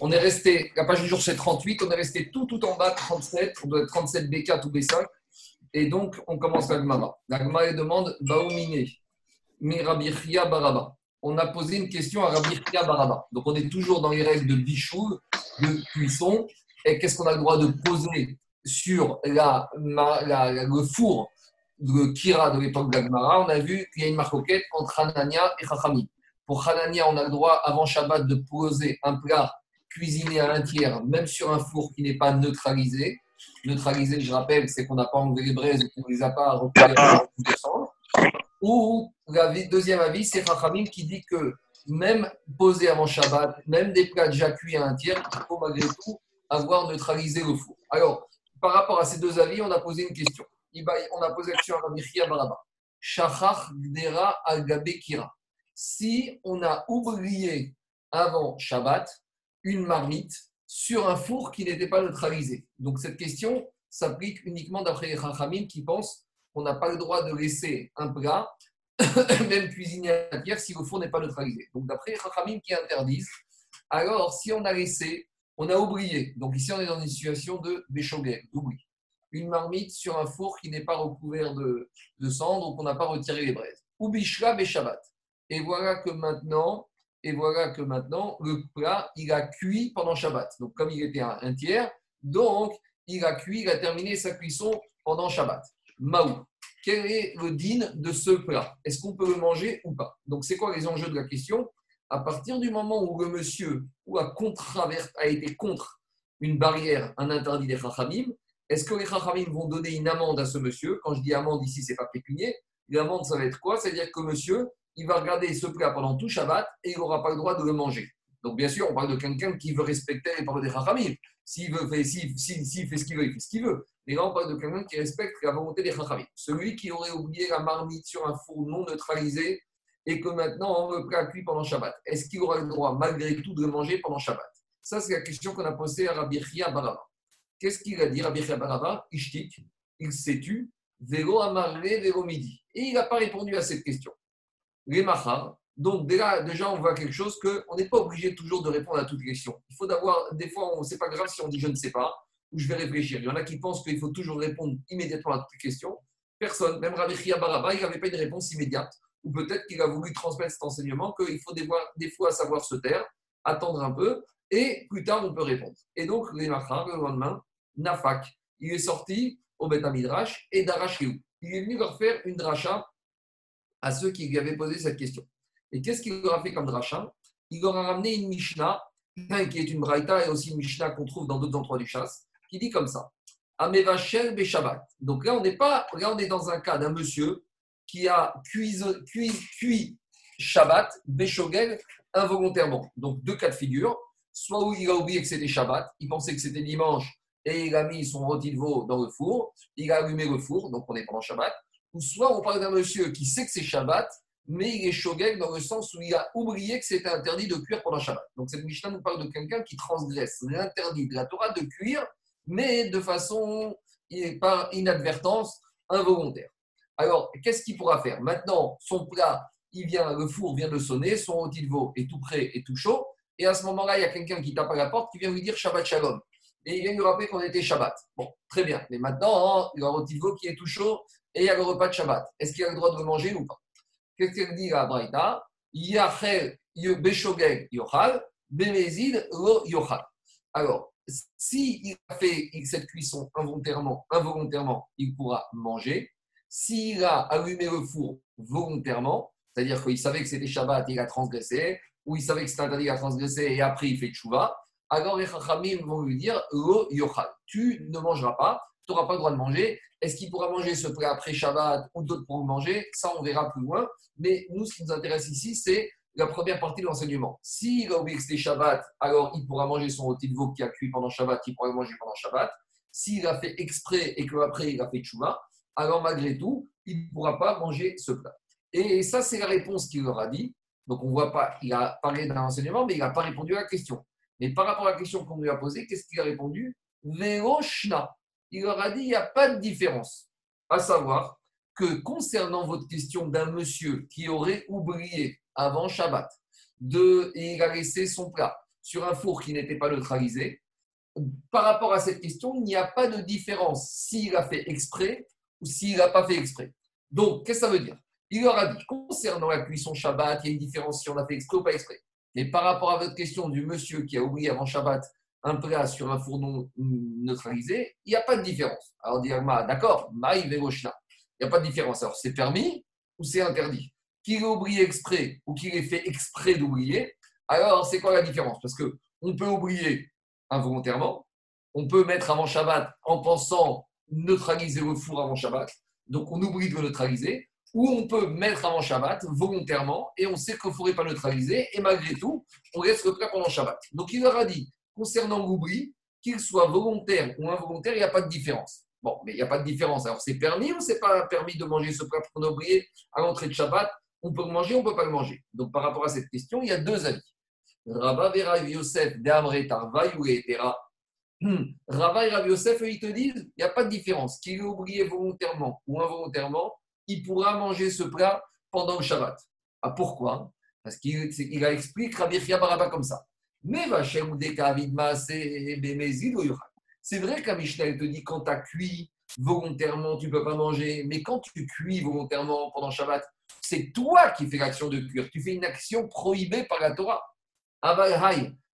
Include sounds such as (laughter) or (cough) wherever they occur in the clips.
On est resté, la page du jour c'est 38, on est resté tout tout en bas, 37, on doit être 37 B4 ou B5. Et donc, on commence la Gemara. La demande Baoumine, Mirabichia Baraba. On a posé une question à Rabichia Baraba. Donc, on est toujours dans les règles de bichou, de cuisson. Et qu'est-ce qu'on a le droit de poser sur la, le four de Kira de l'époque de la On a vu qu'il y a une marcoquette entre Hanania et Chachami. Pour Hanania, on a le droit, avant Shabbat, de poser un plat cuisiné à un tiers, même sur un four qui n'est pas neutralisé. Neutralisé, je rappelle, c'est qu'on n'a pas enlevé les braises ou qu'on ne les a pas recouvert de sang. Ou, le deuxième avis, c'est Chachamim qui dit que même posé avant Shabbat, même des plats déjà cuits à un tiers, il faut malgré tout avoir neutralisé le four. Alors, par rapport à ces deux avis, on a posé une question. On a posé la question à Rabbi Baraba. Shachach Gdera Kira. Si on a oublié avant Shabbat une marmite sur un four qui n'était pas neutralisé. Donc cette question s'applique uniquement d'après les qui pensent qu'on n'a pas le droit de laisser un plat, (coughs) même cuisiné à pierre, si le four n'est pas neutralisé. Donc d'après les qui interdisent, alors si on a laissé, on a oublié. Donc ici on est dans une situation de béchoguet, d'oubli. Une marmite sur un four qui n'est pas recouvert de, de sang, donc on n'a pas retiré les braises. Ou bishla Shabbat. Et voilà que maintenant, et voilà que maintenant, le plat, il a cuit pendant Shabbat. Donc, comme il était un, tiers, donc, il a cuit, il a terminé sa cuisson pendant Shabbat. Maou. Quel est le din de ce plat? Est-ce qu'on peut le manger ou pas? Donc, c'est quoi les enjeux de la question? À partir du moment où le monsieur ou a, a été contre une barrière, un interdit des chachamim, est-ce que les chachamim vont donner une amende à ce monsieur? Quand je dis amende ici, c'est pas pécunier. L'amende, ça va être quoi? C'est-à-dire que monsieur, il va regarder ce plat pendant tout Shabbat et il n'aura pas le droit de le manger. Donc, bien sûr, on parle de quelqu'un qui veut respecter les paroles des Chachamim. S'il veut, fait, s'il, fait ce qu'il veut, il fait ce qu'il veut. Mais là, on parle de quelqu'un qui respecte la volonté des Chachamim. Celui qui aurait oublié la marmite sur un four non neutralisé et que maintenant on le plat cuit pendant Shabbat, est-ce qu'il aura le droit, malgré tout, de le manger pendant Shabbat? Ça, c'est la question qu'on a posée à Rabbi Chia Barava. Qu'est-ce qu'il a dit, Rabbi Chia Barava? Ishtik, il s'est tu, vélo amarré, vélo midi. Et il n'a pas répondu à cette question les mahar. Donc déjà, déjà, on voit quelque chose qu'on n'est pas obligé toujours de répondre à toutes les questions. Il faut d'avoir, des fois, ce n'est pas grave si on dit je ne sais pas ou je vais réfléchir. Il y en a qui pensent qu'il faut toujours répondre immédiatement à toutes les questions. Personne, même Rabbi Baraba, il n'avait pas une réponse immédiate. Ou peut-être qu'il a voulu transmettre cet enseignement qu'il faut des fois, savoir se taire, attendre un peu, et plus tard on peut répondre. Et donc, les Mahar, le lendemain, Nafak, il est sorti au Beth Midrash et d'Arash Il est venu leur faire une dracha à ceux qui lui avaient posé cette question. Et qu'est-ce qu'il leur a fait comme dracha Il leur a ramené une Mishnah, qui est une Braïta et aussi une Mishnah qu'on trouve dans d'autres endroits du chasse, qui dit comme ça Amevachel Beshabbat. Donc là, on n'est pas, là, on est dans un cas d'un monsieur qui a cuit Shabbat, Beshogel, involontairement. Donc deux cas de figure. Soit où il a oublié que c'était Shabbat, il pensait que c'était dimanche et il a mis son rôti de veau dans le four, il a allumé le four, donc on est pendant Shabbat, ou soit on parle d'un monsieur qui sait que c'est Shabbat, mais il est shogeg dans le sens où il a oublié que c'était interdit de cuire pendant Shabbat. Donc cette Mishnah nous parle de quelqu'un qui transgresse l'interdit de la Torah de cuire, mais de façon, par inadvertance, involontaire. Alors, qu'est-ce qu'il pourra faire? Maintenant, son plat, il vient, le four vient de sonner, son veau est tout prêt et tout chaud, et à ce moment-là, il y a quelqu'un qui tape à la porte qui vient lui dire Shabbat Shalom. Et il vient lui rappeler qu'on était Shabbat. Bon, très bien. Mais maintenant, hein, de veau qui est tout chaud, et il y a le repas de Shabbat. Est-ce qu'il a le droit de manger ou pas? Qu'est-ce qu'elle dit la Braïta? Yachel Beshogeg Yochal, Bemezid Lo Yochal. Alors, s'il a fait cette cuisson involontairement, involontairement, il pourra manger. S'il a allumé le four volontairement, c'est-à-dire qu'il savait que c'était Shabbat et il a transgressé, ou il savait que c'était interdit, il a transgressé et après il fait Tchouva, alors les Chachamim vont lui dire Lo Yochal. Tu ne mangeras pas, tu n'auras pas le droit de manger. Est-ce qu'il pourra manger ce plat après Shabbat ou d'autres pourront manger? Ça, on verra plus loin. Mais nous, ce qui nous intéresse ici, c'est la première partie de l'enseignement. S'il a oublié que c'était Shabbat, alors il pourra manger son rôti de veau qui a cuit pendant Shabbat, il pourra le manger pendant Shabbat. S'il a fait exprès et qu'après il a fait Tchouma, alors malgré tout, il ne pourra pas manger ce plat. Et ça, c'est la réponse qu'il leur a dit. Donc on voit pas, il a parlé d'un enseignement, mais il n'a pas répondu à la question. Mais par rapport à la question qu'on lui a posée, qu'est-ce qu'il a répondu? Veroshna il leur a dit il n'y a pas de différence. À savoir que concernant votre question d'un monsieur qui aurait oublié avant Shabbat de, et il a laissé son plat sur un four qui n'était pas neutralisé, par rapport à cette question, il n'y a pas de différence s'il a fait exprès ou s'il n'a pas fait exprès. Donc, qu'est-ce que ça veut dire? Il leur a dit, concernant la cuisson Shabbat, il y a une différence si on a fait exprès ou pas exprès. Mais par rapport à votre question du monsieur qui a oublié avant Shabbat un plat sur un four non neutralisé, il n'y a pas de différence. Alors, dit d'accord, maï il n'y a pas de différence. Alors, c'est permis ou c'est interdit? Qu'il ait oublié exprès ou qu'il ait fait exprès d'oublier, alors c'est quoi la différence? Parce qu'on peut oublier involontairement, on peut mettre avant Shabbat en pensant neutraliser le four avant Shabbat, donc on oublie de le neutraliser, ou on peut mettre avant Shabbat volontairement et on sait que le four n'est pas neutralisé, et malgré tout, on reste le plat pendant Shabbat. Donc il leur a dit, concernant l'oubli, qu'il soit volontaire ou involontaire, il n'y a pas de différence. Bon, mais il n'y a pas de différence. Alors c'est permis ou c'est pas permis de manger ce plat qu'on a oublié à l'entrée de Shabbat? On peut le manger, on ne peut pas le manger. Donc par rapport à cette question, il y a deux avis. Rabba Vera Yosef ou Etera. (clears throat) Rabba et Rav Yosef, ils te disent, il n'y a pas de différence. Qu'il ait oublié volontairement ou involontairement, il pourra manger ce plat pendant le Shabbat. Ah, pourquoi? Parce qu'il il a expliqué Rabbi Baraba comme ça. Mais c'est vrai Mishnah, te dit quand tu as cuit volontairement, tu ne peux pas manger. Mais quand tu cuis volontairement pendant Shabbat, c'est toi qui fais l'action de cuire. Tu fais une action prohibée par la Torah.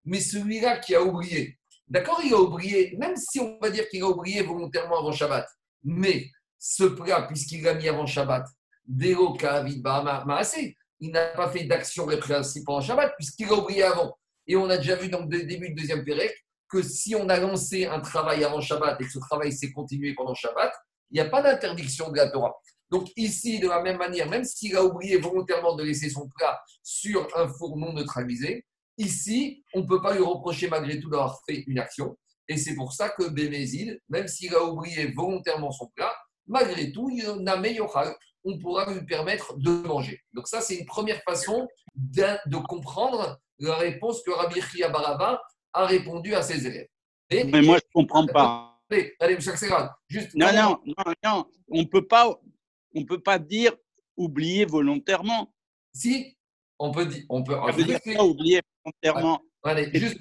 Mais celui-là qui a oublié, d'accord, il a oublié, même si on va dire qu'il a oublié volontairement avant Shabbat, mais ce plat, puisqu'il l'a mis avant Shabbat, il n'a pas fait d'action répréhensible pendant Shabbat, puisqu'il a oublié avant. Et on a déjà vu dans le début du deuxième Pérec que si on a lancé un travail avant Shabbat et que ce travail s'est continué pendant Shabbat, il n'y a pas d'interdiction de la Torah. Donc ici, de la même manière, même s'il a oublié volontairement de laisser son plat sur un four non neutralisé, Ici, on ne peut pas lui reprocher malgré tout d'avoir fait une action. Et c'est pour ça que Bémézid, même s'il a oublié volontairement son plat, malgré tout, on pourra lui permettre de manger. Donc ça, c'est une première façon de, comprendre la réponse que Rabbi Chia Baraba a répondu à ses élèves. Mais moi, je ne comprends pas. Allez, allez Juste, non, non, non, non, on ne peut pas dire oublier volontairement. Si, on peut dire. On peut, oublier volontairement. juste,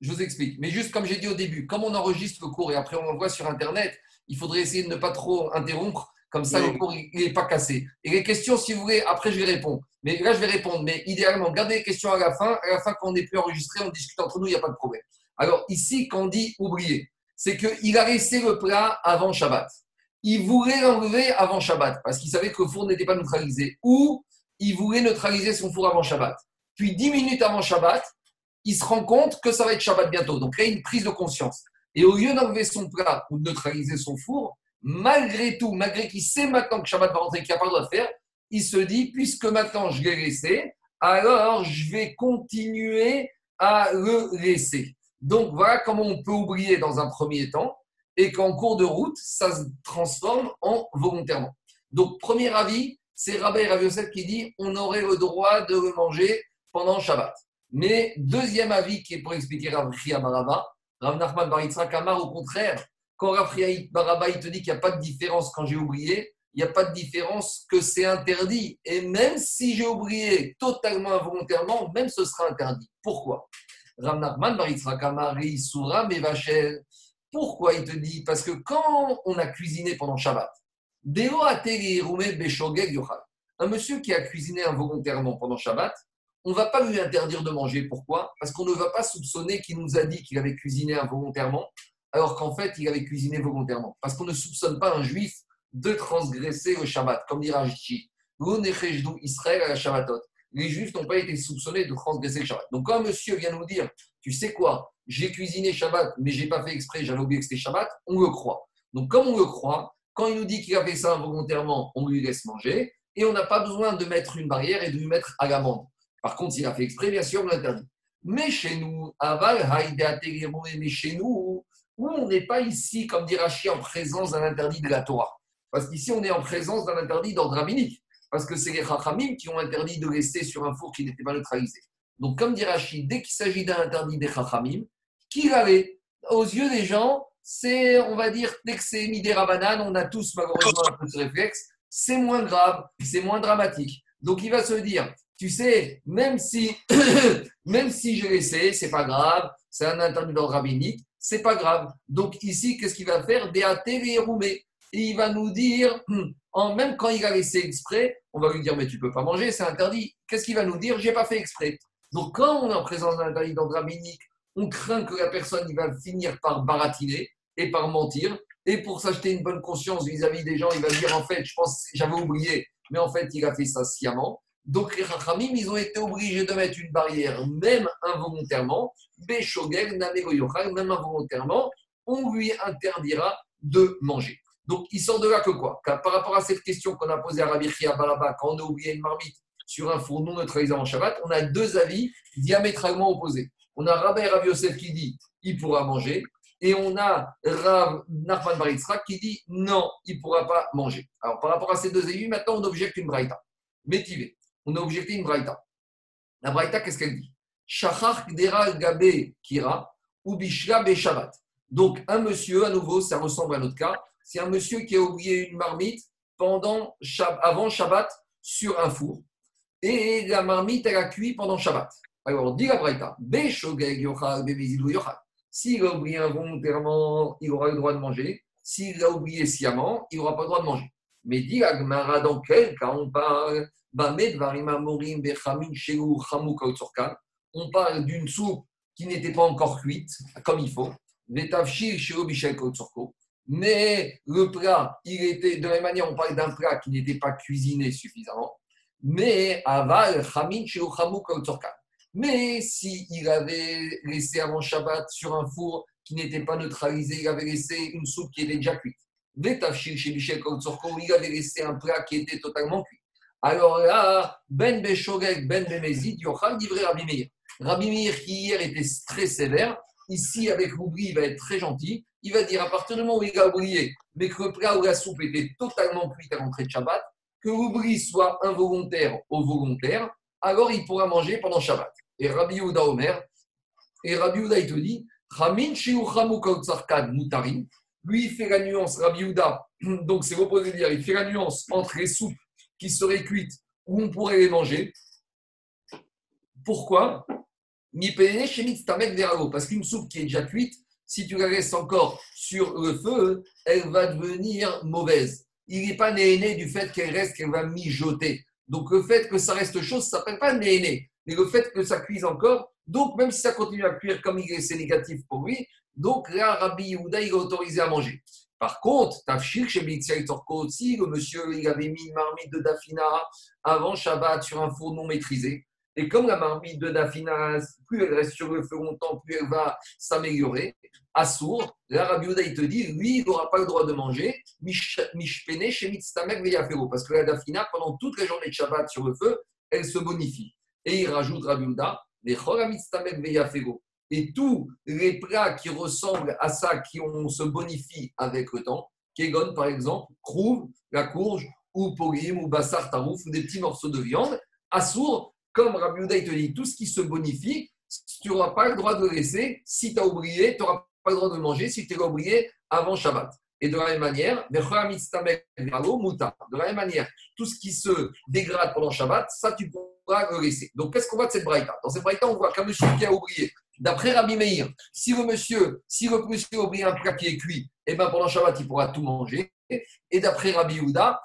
je vous explique. Mais juste comme j'ai dit au début, comme on enregistre le cours et après on l'envoie sur Internet, il faudrait essayer de ne pas trop interrompre. Comme ça, le cours n'est pas cassé. Et les questions, si vous voulez, après je vais répondre. Mais là, je vais répondre. Mais idéalement, gardez les questions à la fin. À la fin, quand on n'est plus enregistré, on discute entre nous, il n'y a pas de problème. Alors ici, quand on dit oublier, c'est qu'il a laissé le plat avant Shabbat. Il voulait l'enlever avant Shabbat parce qu'il savait que le four n'était pas neutralisé. Ou il voulait neutraliser son four avant Shabbat. Puis dix minutes avant Shabbat, il se rend compte que ça va être Shabbat bientôt. Donc il y a une prise de conscience. Et au lieu d'enlever son plat ou de neutraliser son four, malgré tout, malgré qu'il sait maintenant que Shabbat va rentrer, qu'il n'y a pas le droit de faire, il se dit, puisque maintenant je l'ai laissé, alors je vais continuer à le laisser. Donc voilà comment on peut oublier dans un premier temps et qu'en cours de route, ça se transforme en volontairement. Donc premier avis, c'est Rabbi Rav qui dit on aurait le droit de le manger pendant Shabbat. Mais deuxième avis qui est pour expliquer Rav Chia Baraba, Rav Nachman Bar Kamar, au contraire, quand Chia Baraba il te dit qu'il n'y a pas de différence quand j'ai oublié, il n'y a pas de différence que c'est interdit. Et même si j'ai oublié totalement involontairement, même ce sera interdit. Pourquoi? Pourquoi il te dit? Parce que quand on a cuisiné pendant Shabbat, un monsieur qui a cuisiné involontairement pendant Shabbat, on ne va pas lui interdire de manger. Pourquoi? Parce qu'on ne va pas soupçonner qu'il nous a dit qu'il avait cuisiné involontairement, alors qu'en fait, il avait cuisiné volontairement. Parce qu'on ne soupçonne pas un juif de transgresser le Shabbat, comme dit Rashi. Israël à la. Les juifs n'ont pas été soupçonnés de transgresser le Shabbat. Donc quand un monsieur vient nous dire, tu sais quoi, j'ai cuisiné Shabbat, mais j'ai pas fait exprès, j'avais oublié que c'était Shabbat, on le croit. Donc comme on le croit, quand il nous dit qu'il a fait ça involontairement, on lui laisse manger et on n'a pas besoin de mettre une barrière et de lui mettre à l'amende. Par contre, s'il a fait exprès, bien sûr, on l'interdit. Mais chez nous, aval, mais chez nous, où on n'est pas ici, comme dit Rachid, en présence d'un interdit de la Torah. Parce qu'ici, on est en présence d'un interdit d'ordre rabbinique. Parce que c'est les Chachamim qui ont interdit de laisser sur un four qui n'était pas neutralisé. Donc, comme dit Rachid, dès qu'il s'agit d'un interdit des Chachamim, qu'il avait, aux yeux des gens, c'est, on va dire, dès que c'est Midé on a tous malheureusement un peu ce réflexe, c'est moins grave, c'est moins dramatique. Donc il va se dire, tu sais, même si, (coughs) même si j'ai laissé, c'est pas grave, c'est un interdit d'ordre rabbinique, c'est pas grave. Donc ici, qu'est-ce qu'il va faire? Roumé. Et il va nous dire, en, même quand il a laissé exprès, on va lui dire, mais tu peux pas manger, c'est interdit. Qu'est-ce qu'il va nous dire? J'ai pas fait exprès. Donc quand on est en présence d'un interdit rabbinique, on craint que la personne il va finir par baratiner et par mentir. Et pour s'acheter une bonne conscience vis-à-vis des gens, il va dire, en fait, je pense, j'avais oublié, mais en fait, il a fait ça sciemment. Donc les Rachamim, ils ont été obligés de mettre une barrière, même involontairement. Béchogel, même involontairement, on lui interdira de manger. Donc il sort de là que quoi? Par rapport à cette question qu'on a posée à Rabbi Chia Balaba, quand on a oublié une marmite sur un four non neutralisé en Shabbat, on a deux avis diamétralement opposés. On a Rabbi Rav qui dit il pourra manger, et on a Rav Nachman Baritzrak qui dit non, il ne pourra pas manger. Alors par rapport à ces deux avis, maintenant on objecte une braïta. Métivé on a objecté une braïta. La braïta, qu'est-ce qu'elle dit? Shachar Kdera Gabe Kira ou Bishra Shabbat. Donc, un monsieur, à nouveau, ça ressemble à notre cas, c'est un monsieur qui a oublié une marmite pendant, avant Shabbat sur un four. Et la marmite, elle a cuit pendant Shabbat. Alors, dit la braïta S'il a oublié involontairement, il aura le droit de manger. S'il l'a oublié sciemment, il n'aura pas le droit de manger. Mais dit Agmara, dans quel cas on parle on parle d'une soupe qui n'était pas encore cuite, comme il faut. Mais le plat, il était, de la même manière, on parle d'un plat qui n'était pas cuisiné suffisamment. Mais aval, Mais s'il avait laissé avant Shabbat sur un four qui n'était pas neutralisé, il avait laissé une soupe qui était déjà cuite. Il avait laissé un plat qui était totalement cuit. Alors là, Ben Beshogek, Ben Bemezid, Yochal livré Rabbi Meir. Rabbi Meir qui hier était très sévère, ici avec l'oubli, il va être très gentil. Il va dire à partir du moment où il a oublié, mais que le plat ou la soupe était totalement cuite à l'entrée de Shabbat, que l'oubli soit involontaire ou volontaire, alors il pourra manger pendant Shabbat. Et Rabbi Yehuda Omer, et Rabbi Yehuda il te dit, Ramin Mutarim, lui il fait la nuance, Rabbi Yehuda, (clears throat) donc c'est l'opposé de dire, il fait la nuance entre les soupes qui seraient cuites où on pourrait les manger. Pourquoi? Parce qu'une soupe qui est déjà cuite, si tu la laisses encore sur le feu, elle va devenir mauvaise. Il n'est pas né du fait qu'elle reste, qu'elle va mijoter. Donc le fait que ça reste chaud, ça ne s'appelle pas né Mais le fait que ça cuise encore, donc même si ça continue à cuire comme il est, c'est négatif pour lui. Donc là, Rabbi Yehuda, il est autorisé à manger. Par contre, Tafshir chez aussi, le monsieur il avait mis une marmite de Dafina avant Shabbat sur un four non maîtrisé. Et comme la marmite de Dafina, plus elle reste sur le feu longtemps, plus elle va s'améliorer. Assour, là, Rabbi il te dit, lui, il n'aura pas le droit de manger. Mishpene chez Mitztamek. Parce que la Dafina, pendant toute la journée de Shabbat sur le feu, elle se bonifie. Et il rajoute Rabbi les Chora Mitztamek Veyafero et tous les plats qui ressemblent à ça, qui on se bonifie avec le temps, Kegon par exemple, Krouv, la courge, ou Pogim, ou Bassar Tarouf, ou des petits morceaux de viande, Assour, comme Rabbi Uday te dit, tout ce qui se bonifie, tu n'auras pas le droit de le laisser. Si tu as oublié, tu n'auras pas le droit de manger si tu l'as oublié avant Shabbat. Et de la même manière, de la même manière, tout ce qui se dégrade pendant Shabbat, ça tu pourras le laisser. Donc qu'est-ce qu'on voit de cette braïta? Dans cette braïta, on voit qu'un monsieur qui a oublié D'après Rabbi Meir, si le monsieur, si le monsieur un plat qui est cuit, et eh ben pendant Shabbat, il pourra tout manger. Et d'après Rabbi Yehuda,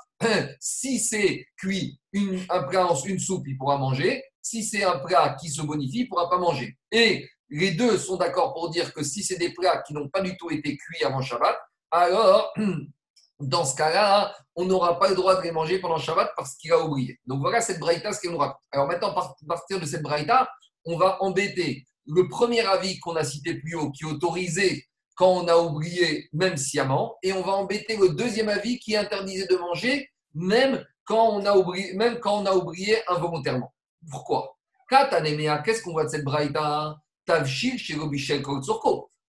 si c'est cuit une, un plat, une soupe, il pourra manger. Si c'est un plat qui se bonifie, il ne pourra pas manger. Et les deux sont d'accord pour dire que si c'est des plats qui n'ont pas du tout été cuits avant Shabbat, alors (clears throat) dans ce cas-là, on n'aura pas le droit de les manger pendant Shabbat parce qu'il a oublié. Donc voilà cette braïta, ce qu'elle nous raconte. Alors maintenant, à partir de cette braïta, on va embêter le premier avis qu'on a cité plus haut, qui autorisait quand on a oublié, même sciemment, et on va embêter le deuxième avis qui interdisait de manger, même quand on a oublié, même quand on a oublié involontairement. Pourquoi? Qu'est-ce qu'on voit de cette braïta Tavshil chez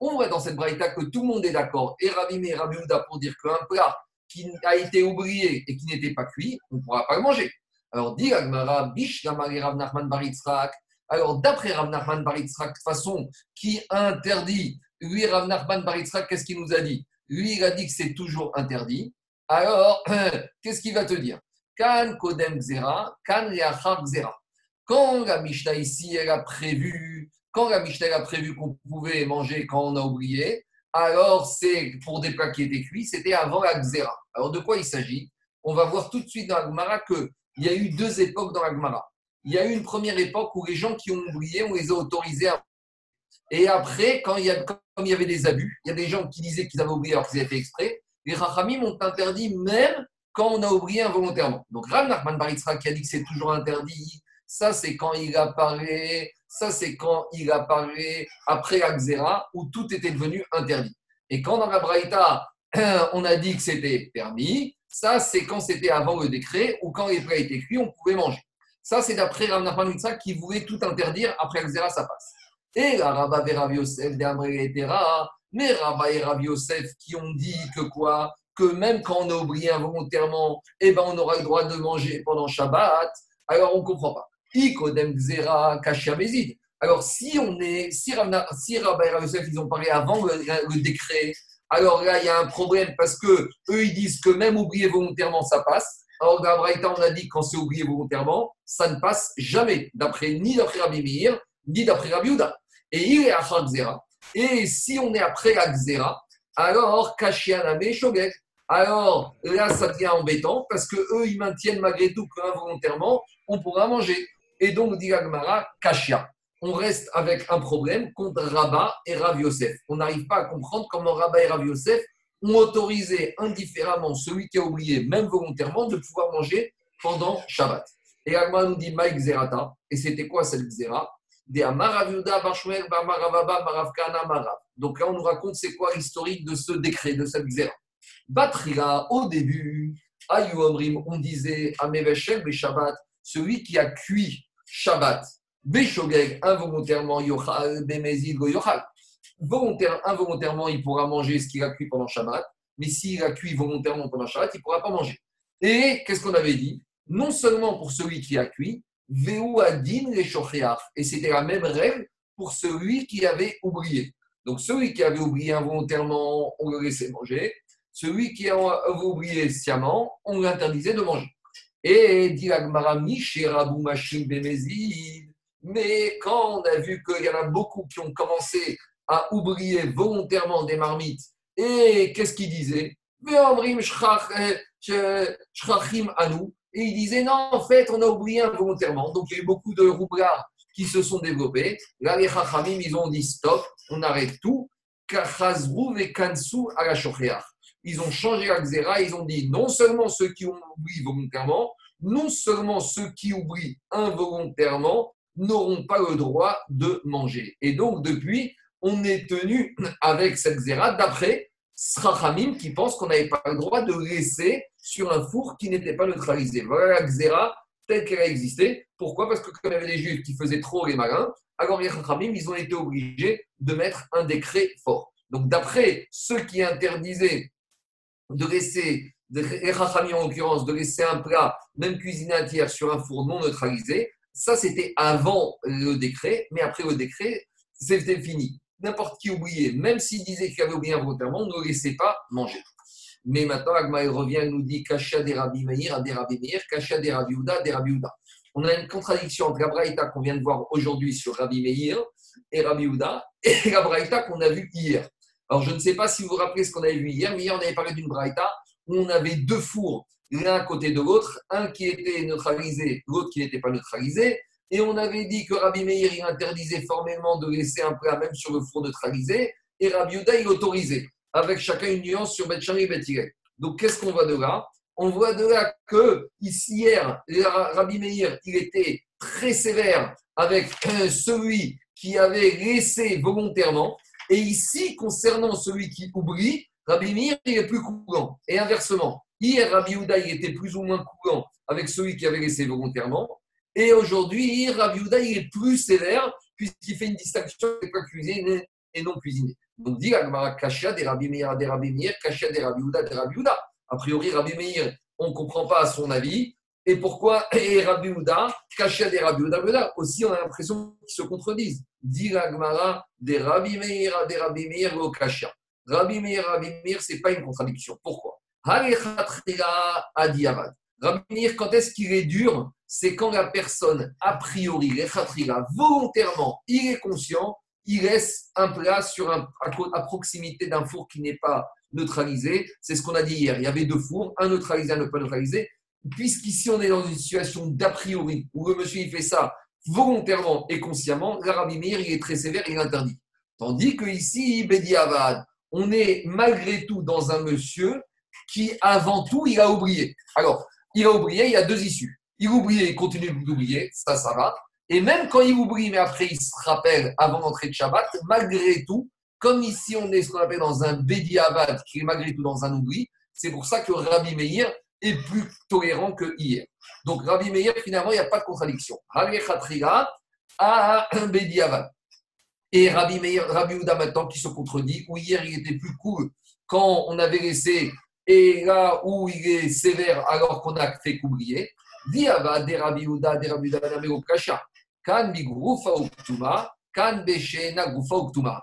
On voit dans cette braïta que tout le monde est d'accord, et Rabbi et pour dire qu'un plat qui a été oublié et qui n'était pas cuit, on ne pourra pas le manger. Alors, dit Agmara, Bish, Rav Nachman alors, d'après Rav Nachman Baritzrak, de façon, qui interdit, lui, Rav Nachman Baritzrak, qu'est-ce qu'il nous a dit? Lui, il a dit que c'est toujours interdit. Alors, (clears throat) qu'est-ce qu'il va te dire? Kan Kodem Zera, Kan Zera. Quand la Mishnah ici, elle a prévu, quand la Mishnah a prévu qu'on pouvait manger quand on a oublié, alors c'est pour des plats qui étaient cuits, c'était avant la Xéra. Alors de quoi il s'agit? On va voir tout de suite dans la Gemara qu'il y a eu deux époques dans la Gemara. Il y a eu une première époque où les gens qui ont oublié, on les a autorisés à. Et après, quand il y comme il y avait des abus, il y a des gens qui disaient qu'ils avaient oublié alors qu'ils avaient fait exprès, les Rachamim ont interdit même quand on a oublié involontairement. Donc Rav Nachman Baritra qui a dit que c'est toujours interdit, ça c'est quand il apparaît, ça c'est quand il apparaît après la où tout était devenu interdit. Et quand dans la Braïta, (clears throat) on a dit que c'était permis, ça c'est quand c'était avant le décret ou quand les plats étaient cuits, on pouvait manger. Ça, c'est d'après Rav Nachman qui voulait tout interdire. Après Xéra, ça passe. Et la Rabba et Rav Yosef mais Rabba et Rav Yosef qui ont dit que quoi? Que même quand on a oublié involontairement, eh ben, on aura le droit de manger pendant Shabbat. Alors, on ne comprend pas. Ikodem Xéra Kashia Alors, si on est, si, Rabba, si et Rav Yosef, ils ont parlé avant le, décret, alors là, il y a un problème parce que eux, ils disent que même oublié volontairement, ça passe. Alors, dans on a dit quand c'est oublié volontairement, ça ne passe jamais, d'après ni d'après Rabbi Meir, ni d'après Rabbi Uda. Et il est à Xera. Et si on est après la Xera, alors Kashianame Shogek. Alors là, ça devient embêtant parce que eux, ils maintiennent malgré tout qu'involontairement, on pourra manger. Et donc, dit Agmara, Kashia. On reste avec un problème contre Rabat et Rav Yosef. On n'arrive pas à comprendre comment Rabat et Rav Yosef ont autorisé indifféremment celui qui a oublié, même volontairement, de pouvoir manger pendant Shabbat. Et Agma nous dit Maïk Zerata. Et c'était quoi cette Zera? Donc là, on nous raconte c'est quoi l'historique de ce décret, de cette Zera. Batrira, au début, on disait Ameveshel Shabbat, celui qui a cuit Shabbat, Beshogeg, involontairement, Yochal, Bemezid, Yochal volontaire, involontairement, il pourra manger ce qu'il a cuit pendant Shabbat, mais s'il a cuit volontairement pendant Shabbat, il ne pourra pas manger. Et qu'est-ce qu'on avait dit? Non seulement pour celui qui a cuit, Veu les et c'était la même règle pour celui qui avait oublié. Donc celui qui avait oublié involontairement, on le laissait manger. Celui qui avait oublié sciemment, on l'interdisait de manger. Et dit Mais quand on a vu qu'il y en a beaucoup qui ont commencé a oublié volontairement des marmites. Et qu'est-ce qu'il disait? Euh, et il disait non, en fait, on a oublié involontairement. Donc il y a eu beaucoup de roublards qui se sont développés. Là, les Chachamim, ils ont dit stop, on arrête tout. Ils ont changé la xéra, ils ont dit non seulement ceux qui ont oublié volontairement, non seulement ceux qui oublient involontairement n'auront pas le droit de manger. Et donc, depuis, on est tenu avec cette xéra d'après Srachamim qui pense qu'on n'avait pas le droit de laisser sur un four qui n'était pas neutralisé. Voilà la xéra telle qu'elle a existé. Pourquoi? Parce que quand il y avait des juifs qui faisaient trop les marins, alors les Srachamim, ils ont été obligés de mettre un décret fort. Donc d'après ceux qui interdisaient de laisser, les Chachamim en l'occurrence, de laisser un plat, même cuisiné à tiers, sur un four non neutralisé, ça c'était avant le décret, mais après le décret, c'était fini n'importe qui oubliait, même s'il disait qu'il avait oublié involontairement, ne le laissait pas manger. Mais maintenant, Agma revient et nous dit Kacha des Rabbi Meir, des Rabbi Meir, Kacha des Rabbi Uda, des Rabbi Uda. On a une contradiction entre la Braïta qu'on vient de voir aujourd'hui sur Rabbi Meir et Rabbi Uda et (laughs) la Braïta qu'on a vue hier. Alors, je ne sais pas si vous vous rappelez ce qu'on avait vu hier, mais hier, on avait parlé d'une Braïta où on avait deux fours l'un à côté de l'autre, un qui était neutralisé, l'autre qui n'était pas neutralisé. Et on avait dit que Rabbi Meir, interdisait formellement de laisser un plat même sur le four neutralisé, et Rabbi Uda, il autorisait, avec chacun une nuance sur Betchan et Betirek. Donc, qu'est-ce qu'on voit de là? On voit de là que, ici, hier, Rabbi Meir, il était très sévère avec celui qui avait laissé volontairement, et ici, concernant celui qui oublie, Rabbi Meir, il est plus coulant. Et inversement, hier, Rabbi Uda, il était plus ou moins coulant avec celui qui avait laissé volontairement, et aujourd'hui, Rabbi il est plus sévère puisqu'il fait une distinction entre cuisiné et non cuisiné. Donc, dit Agmara, Kashia des Rabbi Meir, des Rabbi Meir, Kashia des Rabbi Uda, des Rabbi Uda. A priori, Rabbi Meir, on ne comprend pas son avis. Et pourquoi (laughs) Et Rabbi Uda, Kashia des Rabbi Uda, Aussi, on a l'impression qu'ils se contredisent. Dit Agmara, des Rabbi Meir, des Rabbi Meir, au Kashia. Rabbi Meir, Rabbi Meir, ce n'est pas une contradiction. Pourquoi? Rabbi Meir, quand est-ce qu'il est dur c'est quand la personne, a priori, volontairement, il est conscient, il laisse un plat sur à, proximité d'un four qui n'est pas neutralisé. C'est ce qu'on a dit hier. Il y avait deux fours, un neutralisé, un ne pas neutralisé. Puisqu'ici, on est dans une situation d'a priori où le monsieur il fait ça volontairement et consciemment, l'Arabie Meir, il est très sévère, il interdit. Tandis que ici, Bedi Avad, on est malgré tout dans un monsieur qui, avant tout, il a oublié. Alors, il a oublié, il y a deux issues. Il oublie il continue d'oublier, ça, ça va. Et même quand il oublie, mais après il se rappelle avant d'entrer de Shabbat, malgré tout, comme ici on est ce qu'on appelle dans un Bedi Avad, qui est malgré tout dans un oubli, c'est pour ça que Rabbi Meir est plus tolérant que hier. Donc Rabbi Meir, finalement, il n'y a pas de contradiction. Rabbi Khatriga a un Bedi Avad. Et Rabbi Meir, Rabbi Ouda maintenant qui se contredit, où hier il était plus cool quand on avait laissé, et là où il est sévère alors qu'on a fait qu'oublier. Diava de Rabbi Ouda, de Rabbi. Kan kan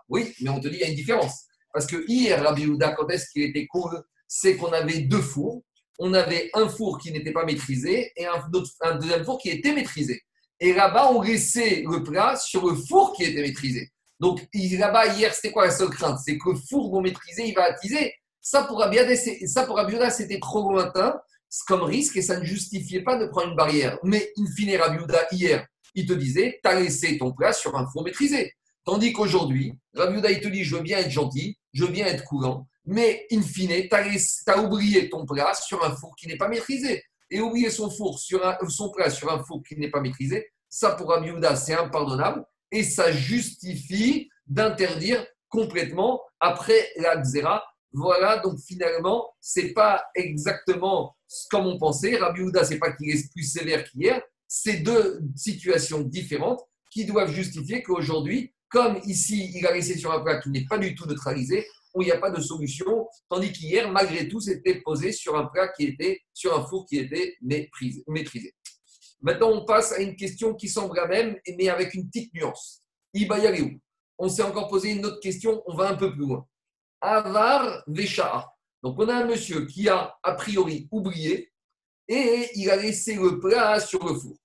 Oui, mais on te dit il y a une différence. Parce que hier, Rabbi Ouda, quand est-ce qu'il était cool? C'est qu'on avait deux fours. On avait un four qui n'était pas maîtrisé et un, un deuxième four qui était maîtrisé. Et là-bas, on laissait le plat sur le four qui était maîtrisé. Donc là-bas, hier, c'était quoi la seule crainte? C'est que le four non maîtrisé, il va attiser. Ça pour Abiouda, c'était trop lointain comme risque et ça ne justifiait pas de prendre une barrière. Mais in fine, Rabiouda, hier, il te disait, tu as laissé ton plat sur un four maîtrisé. Tandis qu'aujourd'hui, Rabiouda, il te dit, je veux bien être gentil, je veux bien être coulant, mais in fine, tu as, oublié ton plat sur un four qui n'est pas maîtrisé. Et oublier son, four sur son plat sur un four qui n'est pas maîtrisé, ça pour Rabiouda, c'est impardonnable et ça justifie d'interdire complètement après la xéra. Voilà, donc finalement, c'est pas exactement comme on pensait. Rabbi Houda, c'est pas qu'il est plus sévère qu'hier. C'est deux situations différentes qui doivent justifier qu'aujourd'hui, comme ici, il a laissé sur un plat qui n'est pas du tout neutralisé, où il n'y a pas de solution, tandis qu'hier, malgré tout, c'était posé sur un plat qui était, sur un four qui était maîtrisé. Maintenant, on passe à une question qui semble la même, mais avec une petite nuance. où On s'est encore posé une autre question, on va un peu plus loin. Avar Vesha. Donc, on a un monsieur qui a a priori oublié et il a laissé le plat sur le four.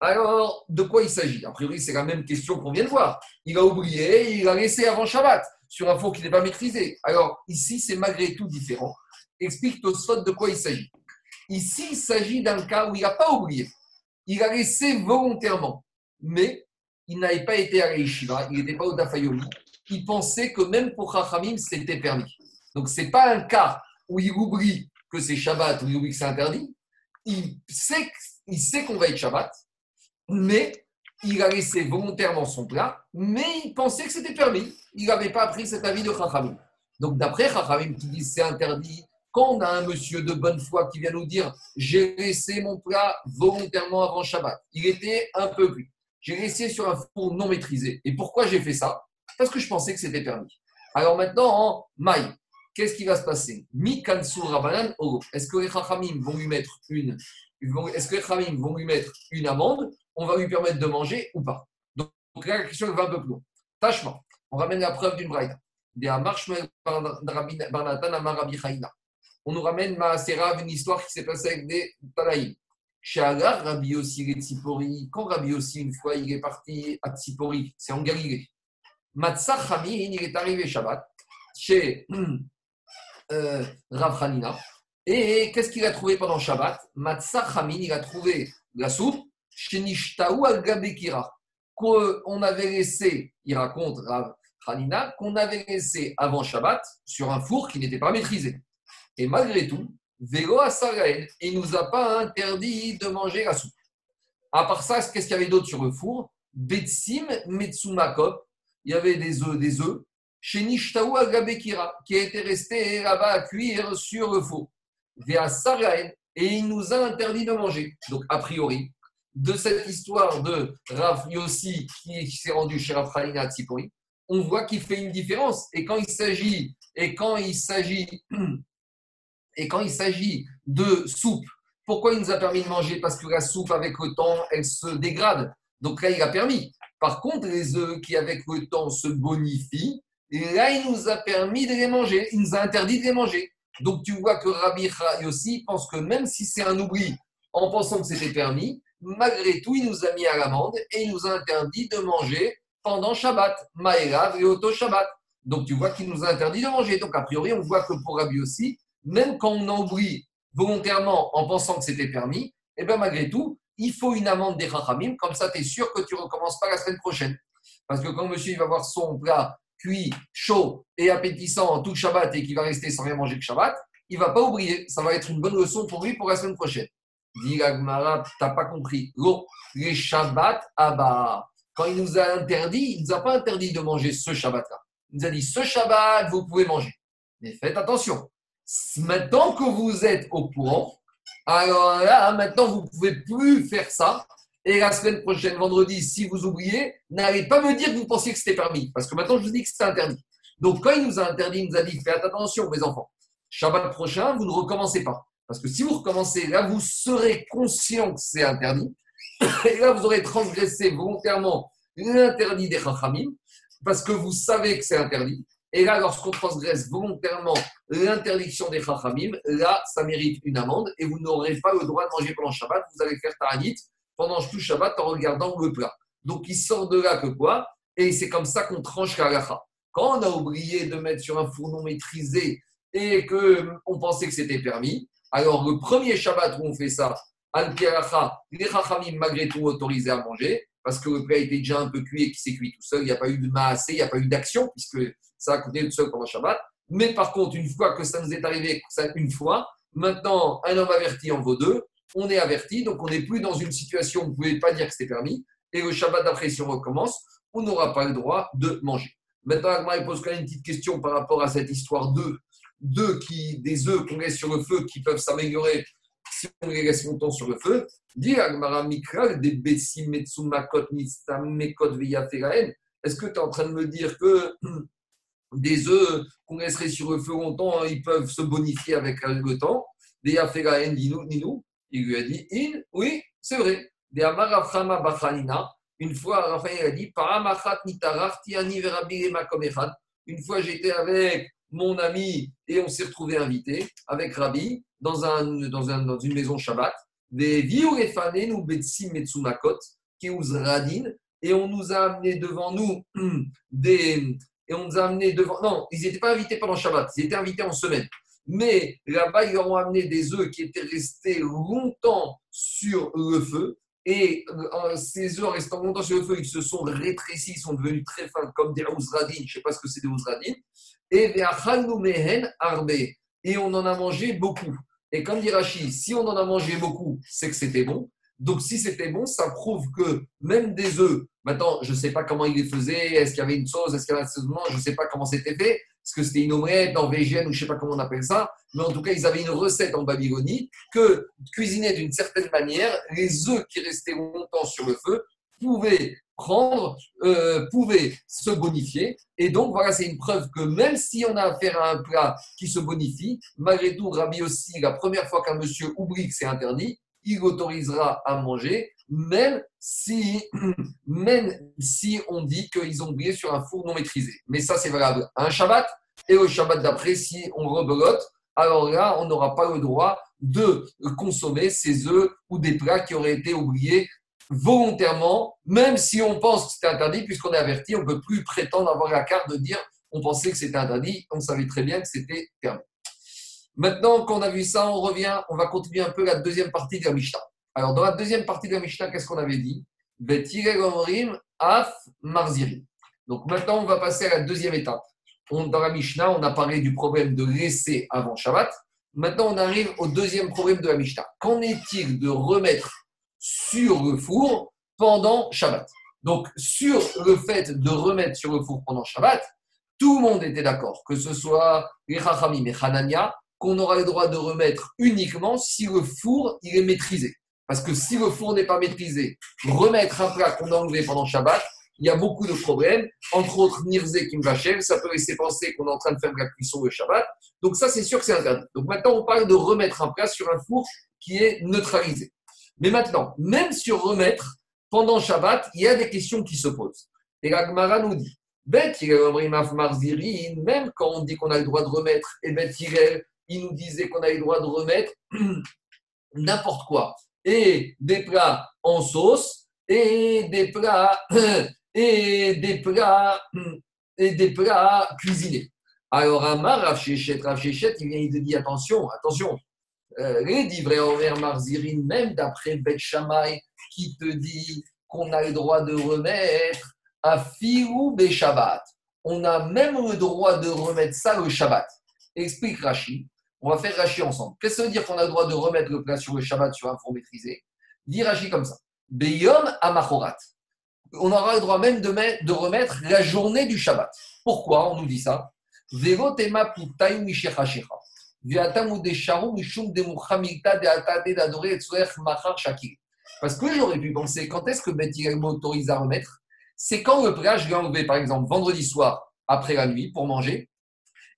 Alors, de quoi il s'agit? A priori, c'est la même question qu'on vient de voir. Il a oublié, il a laissé avant Shabbat sur un four qui n'est pas maîtrisé. Alors, ici, c'est malgré tout différent. Explique Tosfot de quoi il s'agit. Ici, il s'agit d'un cas où il n'a pas oublié il a laissé volontairement, mais il n'avait pas été à l'Ishiva, il n'était pas au Dafayomi. Il pensait que même pour Chachamim, c'était permis. Donc, ce n'est pas un cas où il oublie que c'est Shabbat ou il oublie que c'est interdit. Il sait, il sait qu'on va être Shabbat, mais il a laissé volontairement son plat, mais il pensait que c'était permis. Il n'avait pas appris cet avis de Chachamim. Donc, d'après Chachamim qui dit c'est interdit, quand on a un monsieur de bonne foi qui vient nous dire j'ai laissé mon plat volontairement avant Shabbat, il était un peu plus. J'ai laissé sur un four non maîtrisé. Et pourquoi j'ai fait ça? Parce que je pensais que c'était permis. Alors maintenant, en maï, qu'est-ce qui va se passer? Mi Rabanan Est-ce que les Chachamim vont lui mettre une est-ce que les vont lui mettre une amende? On va lui permettre de manger ou pas? Donc, là, la question va un peu plus loin. Tâchement, on ramène la preuve d'une braïda. On nous ramène Maasera, une histoire qui s'est passée avec des Tanaïm. Agar, Rabbi Yossi et Tzipori, quand Rabbi Yossi, une fois, il est parti à Tzipori, c'est en Galilée. Matzah Hamin, il est arrivé Shabbat chez (clears throat) euh, Rav Hanina. Et qu'est-ce qu'il a trouvé pendant Shabbat? Matzah Hamin, il a trouvé la soupe chez Nishtaou al Gabekira, qu'on avait laissé, il raconte Rav Hanina, qu'on avait laissé avant Shabbat sur un four qui n'était pas maîtrisé. Et malgré tout, Vélo à il ne nous a pas interdit de manger la soupe. À part ça, qu'est-ce qu'il y avait d'autre sur le four? Betsim Metsumakop, il y avait des œufs, des œufs. Chez Nishtaou Agabekira, qui était resté là-bas à cuire sur le four. Véa et il nous a interdit de manger. Donc, a priori, de cette histoire de Rav Yossi qui s'est rendu chez Rav Halina Tzipori, on voit qu'il fait une différence. Et quand il s'agit, et quand il s'agit Et quand il s'agit de soupe, pourquoi il nous a permis de manger? Parce que la soupe, avec le temps, elle se dégrade. Donc là, il a permis. Par contre, les œufs qui, avec le temps, se bonifient, là, il nous a permis de les manger. Il nous a interdit de les manger. Donc tu vois que Rabbi aussi pense que même si c'est un oubli, en pensant que c'était permis, malgré tout, il nous a mis à l'amende et il nous a interdit de manger pendant Shabbat, Maëlav et Auto Shabbat. Donc tu vois qu'il nous a interdit de manger. Donc a priori, on voit que pour Rabbi aussi, même quand on oublie volontairement en pensant que c'était permis, et eh bien malgré tout, il faut une amende des Chachamim, comme ça tu es sûr que tu ne recommences pas la semaine prochaine. Parce que quand monsieur va voir son plat cuit, chaud et appétissant tout Shabbat et qu'il va rester sans rien manger que Shabbat, il ne va pas oublier. Ça va être une bonne leçon pour lui pour la semaine prochaine. Dit tu n'as pas compris. les Shabbat, ah bah, quand il nous a interdit, il ne nous a pas interdit de manger ce Shabbat-là. Il nous a dit ce Shabbat, vous pouvez manger. Mais faites attention. Maintenant que vous êtes au courant, alors là, maintenant, vous ne pouvez plus faire ça. Et la semaine prochaine, vendredi, si vous oubliez, n'allez pas me dire que vous pensiez que c'était permis. Parce que maintenant, je vous dis que c'était interdit. Donc, quand il nous a interdit, il nous a dit faites attention, mes enfants. Shabbat prochain, vous ne recommencez pas. Parce que si vous recommencez, là, vous serez conscient que c'est interdit. Et là, vous aurez transgressé volontairement l'interdit des Chachamim, parce que vous savez que c'est interdit. Et là, lorsqu'on transgresse volontairement l'interdiction des Chachamim, là, ça mérite une amende et vous n'aurez pas le droit de manger pendant Shabbat. Vous allez faire Taranit pendant tout Shabbat en regardant le plat. Donc, il sort de là que quoi? Et c'est comme ça qu'on tranche la Quand on a oublié de mettre sur un fourneau maîtrisé et qu'on pensait que c'était permis, alors le premier Shabbat où on fait ça, al les Chachamim malgré tout autorisés à manger, parce que le plat était déjà un peu cuit et qui s'est cuit tout seul, il n'y a pas eu de maassé, il n'y a pas eu d'action, puisque ça a coûté tout seul pendant Shabbat. Mais par contre, une fois que ça nous est arrivé, une fois, maintenant, un homme averti en vaut deux, on est averti, donc on n'est plus dans une situation où on ne pouvait pas dire que c'était permis, et le Shabbat d'après, si on recommence, on n'aura pas le droit de manger. Maintenant, Agmar pose quand même une petite question par rapport à cette histoire d'œufs, qui, des œufs qu'on laisse sur le feu qui peuvent s'améliorer si on les laisse longtemps sur le feu. Dit Agmara Mikral, des Est-ce que tu es en train de me dire que des œufs qu'on laisserait sur le feu longtemps, ils peuvent se bonifier avec le temps Des Yaferaen, dis-nous, il lui a dit oui, c'est vrai. Des Amaraframa Bachanina, une fois, Raphaël a dit Paramachat Une fois, j'étais avec mon ami et on s'est retrouvé invité avec Rabbi dans, un, dans, un, dans une maison Shabbat. Des nous Betsim Metsumakot, qui radin, et on nous a amené devant nous (clears throat) des. Et on nous a amené devant. Non, ils n'étaient pas invités pendant Shabbat, ils étaient invités en semaine. Mais là-bas, ils leur ont amené des œufs qui étaient restés longtemps sur le feu. Et euh, ces œufs restant longtemps sur le feu, ils se sont rétrécis, ils sont devenus très fins, comme des ouzradines. Je ne sais pas ce que c'est des ouzradines. Et on en a mangé beaucoup. Et comme dit Rachid, si on en a mangé beaucoup, c'est que c'était bon. Donc, si c'était bon, ça prouve que même des œufs, maintenant, je ne sais pas comment ils les faisaient, est-ce qu'il y avait une sauce, est-ce qu'il y avait un je ne sais pas comment c'était fait, est-ce que c'était une omelette norvégienne ou je ne sais pas comment on appelle ça, mais en tout cas, ils avaient une recette en Babylonie que cuisiner d'une certaine manière, les œufs qui restaient longtemps sur le feu pouvaient prendre, euh, pouvaient se bonifier. Et donc, voilà, c'est une preuve que même si on a affaire à un plat qui se bonifie, malgré tout, Rabbi aussi, la première fois qu'un monsieur oublie que c'est interdit, il autorisera à manger, même si, (clears throat) même si on dit qu'ils ont oublié sur un four non maîtrisé. Mais ça, c'est valable un Shabbat. Et au Shabbat d'après, si on rebelote, alors là, on n'aura pas le droit de consommer ces œufs ou des plats qui auraient été oubliés volontairement, même si on pense que c'était interdit, puisqu'on est averti, on ne peut plus prétendre avoir la carte de dire on pensait que c'était interdit, on savait très bien que c'était permis. Maintenant qu'on a vu ça, on revient, on va continuer un peu la deuxième partie de la Mishnah. Alors, dans la deuxième partie de la Mishnah, qu'est-ce qu'on avait dit? Af marziri. Donc, maintenant, on va passer à la deuxième étape. dans la Mishnah, on a parlé du problème de laisser avant Shabbat. Maintenant, on arrive au deuxième problème de la Mishnah. Qu'en est-il de remettre sur le four pendant Shabbat? Donc, sur le fait de remettre sur le four pendant Shabbat, tout le monde était d'accord, que ce soit les Chachamim et Hanania, qu'on aura le droit de remettre uniquement si le four il est maîtrisé. Parce que si le four n'est pas maîtrisé, remettre un plat qu'on a enlevé pendant Shabbat, il y a beaucoup de problèmes, entre autres Nirze qui me vachel, ça peut laisser penser qu'on est en train de faire de la cuisson le Shabbat. Donc ça, c'est sûr que c'est interdit. Donc maintenant, on parle de remettre un plat sur un four qui est neutralisé. Mais maintenant, même sur remettre, pendant Shabbat, il y a des questions qui se posent. Et la Gemara nous dit, même quand on dit qu'on a le droit de remettre, et il nous disait qu'on a le droit de remettre (clears throat) n'importe quoi. et des plats en sauce et des plats (clears throat) et des plats (clears throat) et des plats cuisinés. Alors Amar Rav Shechet, Rav Shechet, il vient, il te dit attention, attention. Euh, les livrets envers Marzirin, même d'après Bet Shammai, qui te dit qu'on a le droit de remettre à Filou Shabbat. On a même le droit de remettre ça le Shabbat. Explique Rashi. On va faire Rashi ensemble. Qu'est-ce que ça veut dire qu'on a le droit de remettre le plat sur le Shabbat sur un four maîtrisé? Dit Rashi comme ça. Beyom Amachorat. On aura le droit même de, de remettre la journée du Shabbat. Pourquoi on nous dit ça? Parce que j'aurais pu penser, quand est-ce que Betty m'autorise à remettre? C'est quand le plat, je l'ai enlevé, par exemple, vendredi soir, après la nuit, pour manger.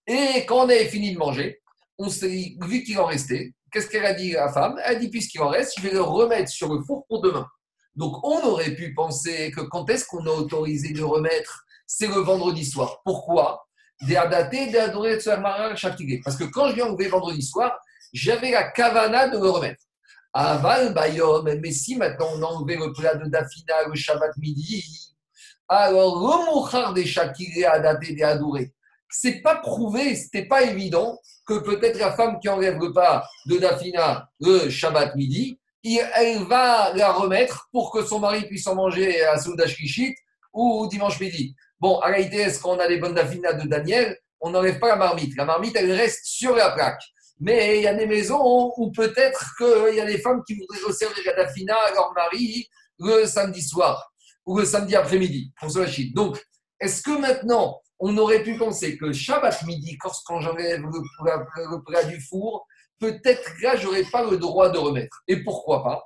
Et quand on avait fini de manger, on s'est vu qu'il en restait. Qu'est-ce qu'elle a dit à la femme? Elle a dit, puisqu'il en reste, je vais le remettre sur le four pour demain. Donc, on aurait pu penser que quand est-ce qu'on a autorisé de remettre? C'est le vendredi soir. Pourquoi? Parce que quand je viens enlever vendredi soir, j'avais la kavana de le remettre. Aval bayom, mais si maintenant on a enlevé le plat de Dafina le Shabbat midi, alors le mouchar des shakiré a daté des adorés. C'est pas prouvé, c'était pas évident que peut-être la femme qui enlève le plat de Dafina le Shabbat midi, elle va la remettre pour que son mari puisse en manger à Soudash Kishit ou dimanche midi. Bon, en réalité, est-ce qu'on a les bonnes Dafina de Daniel? On n'enlève pas la marmite. La marmite, elle reste sur la plaque. Mais il y a des maisons où peut-être qu'il y a des femmes qui voudraient resservir la dafina à leur mari le samedi soir ou le samedi après-midi pour se Donc, est-ce que maintenant, on aurait pu penser que Shabbat midi, quand j'enlève le, plat du four, peut-être là, je n'aurais pas le droit de remettre. Et pourquoi pas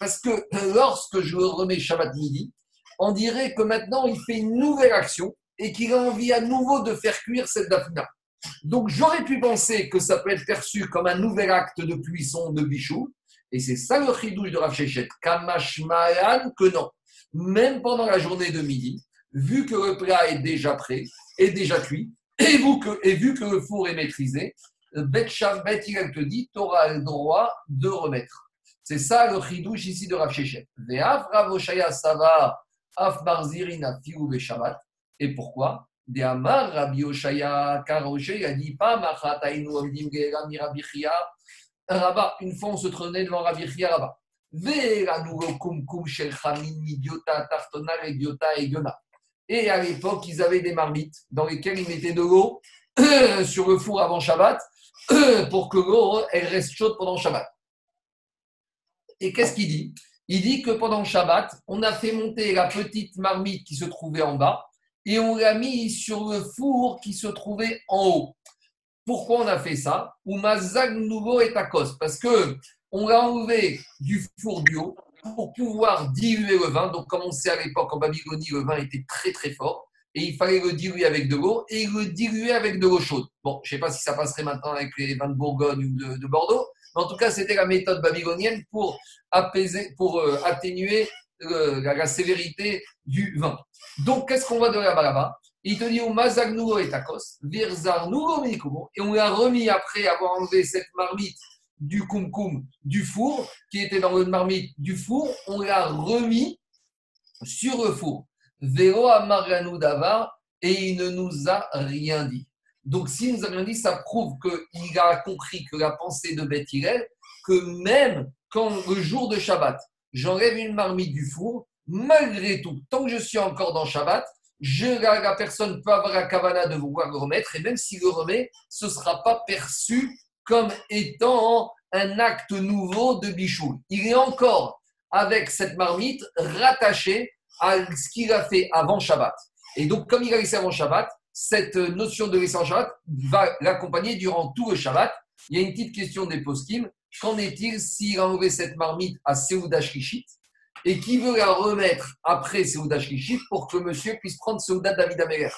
Parce que lorsque je remets Shabbat midi, on dirait que maintenant, il fait une nouvelle action et qu'il a envie à nouveau de faire cuire cette dafna. Donc j'aurais pu penser que ça peut être perçu comme un nouvel acte de cuisson de bichou, et c'est ça le chidouche de Rav Shechet, kamashmalan que non. Même pendant la journée de midi, vu que le plat est déjà prêt, est déjà cuit, et, vu que, le four est maîtrisé, Bet il te dit, tu le droit de remettre. C'est ça le chidouche ici de Rav Shechet. Ve'af Ravoshaya Sava, af barzirina fiou Shabbat. Et pourquoi? Rabbi Oshaya, dit une fois on se devant Rabbi Rabat. Et à l'époque, ils avaient des marmites dans lesquelles ils mettaient de l'eau sur le four avant Shabbat pour que l'eau reste chaude pendant Shabbat. Et qu'est-ce qu'il dit? Il dit que pendant Shabbat, on a fait monter la petite marmite qui se trouvait en bas et on l'a mis sur le four qui se trouvait en haut. Pourquoi on a fait ça? Oumazag nouveau est à cause. Parce que on l'a enlevé du four du pour pouvoir diluer le vin. Donc, comme on sait à l'époque en Babylonie, le vin était très très fort. Et il fallait le diluer avec de l'eau et le diluer avec de l'eau chaude. Bon, je ne sais pas si ça passerait maintenant avec les vins de Bourgogne ou de, Bordeaux, mais en tout cas, c'était la méthode babylonienne pour apaiser, pour euh, atténuer euh, la, sévérité du vin. Donc, qu'est-ce qu'on va de là-bas Il te dit au Mazagnugo et Takos, Virzarnugo et on l'a remis après avoir enlevé cette marmite du kumkum du four, qui était dans le marmite du four, on l'a remis sur le four. Vero Dava, et il ne nous a rien dit. Donc, s'il nous a rien dit, ça prouve qu'il a compris que la pensée de Beth que même quand le jour de Shabbat, j'enlève une marmite du four, malgré tout, tant que je suis encore dans Shabbat, je, la, personne peut avoir la kavana de vouloir le remettre, et même s'il le remet, ce ne sera pas perçu comme étant un acte nouveau de bichou. Il est encore avec cette marmite rattaché à ce qu'il a fait avant Shabbat. Et donc, comme il a laissé avant Shabbat, cette notion de laisser en Shabbat va l'accompagner durant tout le Shabbat. Il y a une petite question des poskim. Qu'en est-il s'il a enlevé cette marmite à Seouda Shishit et qui veut la remettre après Seouda Shishit pour que monsieur puisse prendre Seouda David Améler?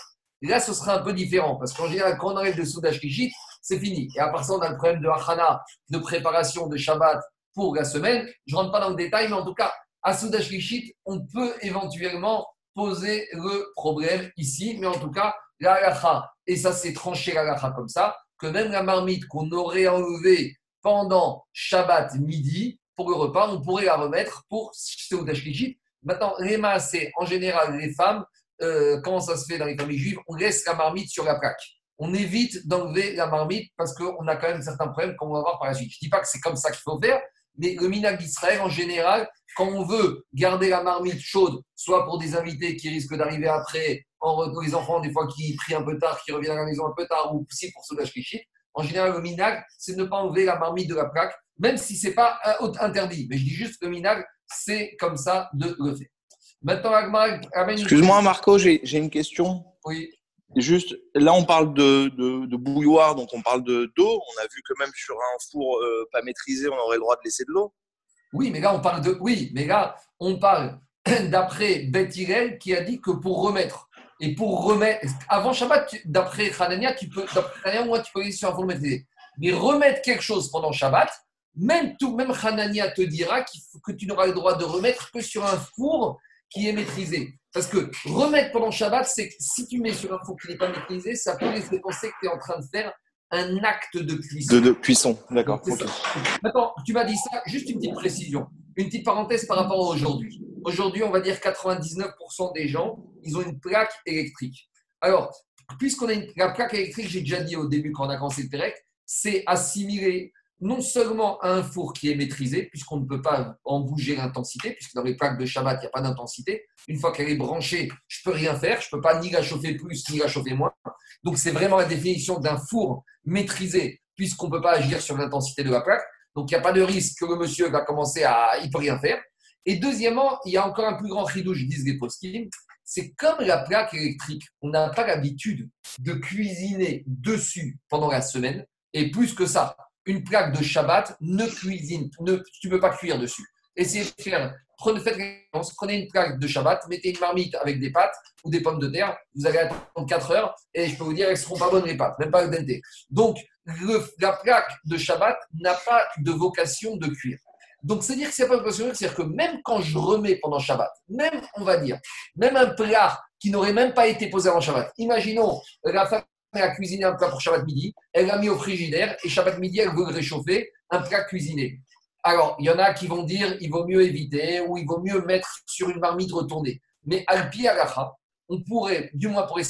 Là, ce sera un peu différent parce qu'en général, quand on enlève de Seouda Shishit, c'est fini. Et à part ça, on a le problème de Hachana, de préparation de Shabbat pour la semaine. Je ne rentre pas dans le détail, mais en tout cas, à Seouda Shishit, on peut éventuellement poser le problème ici. Mais en tout cas, la et ça c'est tranché la comme ça, que même la marmite qu'on aurait enlevée pendant Shabbat midi pour le repas, on pourrait la remettre pour Seudat Shlichit. Maintenant, les c'est en général les femmes, euh, comment ça se fait dans les familles juives On laisse la marmite sur la plaque. On évite d'enlever la marmite parce qu'on a quand même certains problèmes qu'on va voir par la suite. Je ne dis pas que c'est comme ça qu'il faut faire, mais le minag d'Israël, en général, quand on veut garder la marmite chaude, soit pour des invités qui risquent d'arriver après, en les enfants, des fois qui prient un peu tard, qui reviennent à la maison un peu tard, ou aussi pour Sodash Kishit, en général, le minag, c'est de ne pas enlever la marmite de la plaque, même si ce n'est pas interdit. Mais je dis juste que le minag, c'est comme ça de le faire. Maintenant, Excuse-moi, Marco, j'ai une question. Oui. Juste, là, on parle de, de, bouilloire, donc on parle de d'eau. On a vu que même sur un four euh, pas maîtrisé, on aurait le droit de laisser de l'eau. Oui, mais là, on parle de. Oui, mais là, on parle (clears throat) d'après Beth qui a dit que pour remettre. Et pour remettre. Avant Shabbat, d'après Hanania, tu peux. D'après moi, tu peux aller sur un four maîtrisé. Mais remettre quelque chose pendant Shabbat, même tout, même Hanania te dira que tu n'auras le droit de remettre que sur un four qui est maîtrisé. Parce que remettre pendant Shabbat, c'est que si tu mets sur un four qui n'est pas maîtrisé, ça peut laisser penser que tu es en train de faire un acte de cuisson. De, cuisson, d'accord. Maintenant, tu m'as dit ça, juste une petite précision, une petite parenthèse par rapport à aujourd'hui. Aujourd'hui, on va dire 99% des gens, ils ont une plaque électrique. Alors, puisqu'on a une, la plaque électrique, j'ai déjà dit au début quand on a commencé le direct, c'est assimilé non seulement un four qui est maîtrisé, puisqu'on ne peut pas en bouger l'intensité, puisque dans les plaques de Shabbat, il n'y a pas d'intensité. Une fois qu'elle est branchée, je ne peux rien faire, je ne peux pas ni la chauffer plus, ni la chauffer moins. Donc c'est vraiment la définition d'un four maîtrisé, puisqu'on ne peut pas agir sur l'intensité de la plaque. Donc il n'y a pas de risque que le monsieur va commencer à... Il ne peut rien faire. Et deuxièmement, il y a encore un plus grand ridouche, disent les poskim, c'est comme la plaque électrique. On n'a pas l'habitude de cuisiner dessus pendant la semaine. Et plus que ça, une plaque de Shabbat ne cuisine, ne, tu ne peux pas cuire dessus. Essayez de faire, prenez, prenez une plaque de Shabbat, mettez une marmite avec des pâtes ou des pommes de terre, vous allez attendre 4 heures et je peux vous dire, elles ne seront pas bonnes les pâtes, même pas dente. Donc, la plaque de Shabbat n'a pas de vocation de cuire. Donc, c'est-à-dire que c'est pas vocation c'est-à-dire que même quand je remets pendant Shabbat, même, on va dire, même un plat qui n'aurait même pas été posé avant Shabbat, imaginons la femme elle a cuisiné un plat pour Shabbat midi, elle l'a mis au frigidaire et Shabbat midi, elle veut réchauffer un plat cuisiné. Alors, il y en a qui vont dire il vaut mieux éviter ou il vaut mieux mettre sur une marmite retournée. Mais Alpi Agacha, on pourrait, du moins pour les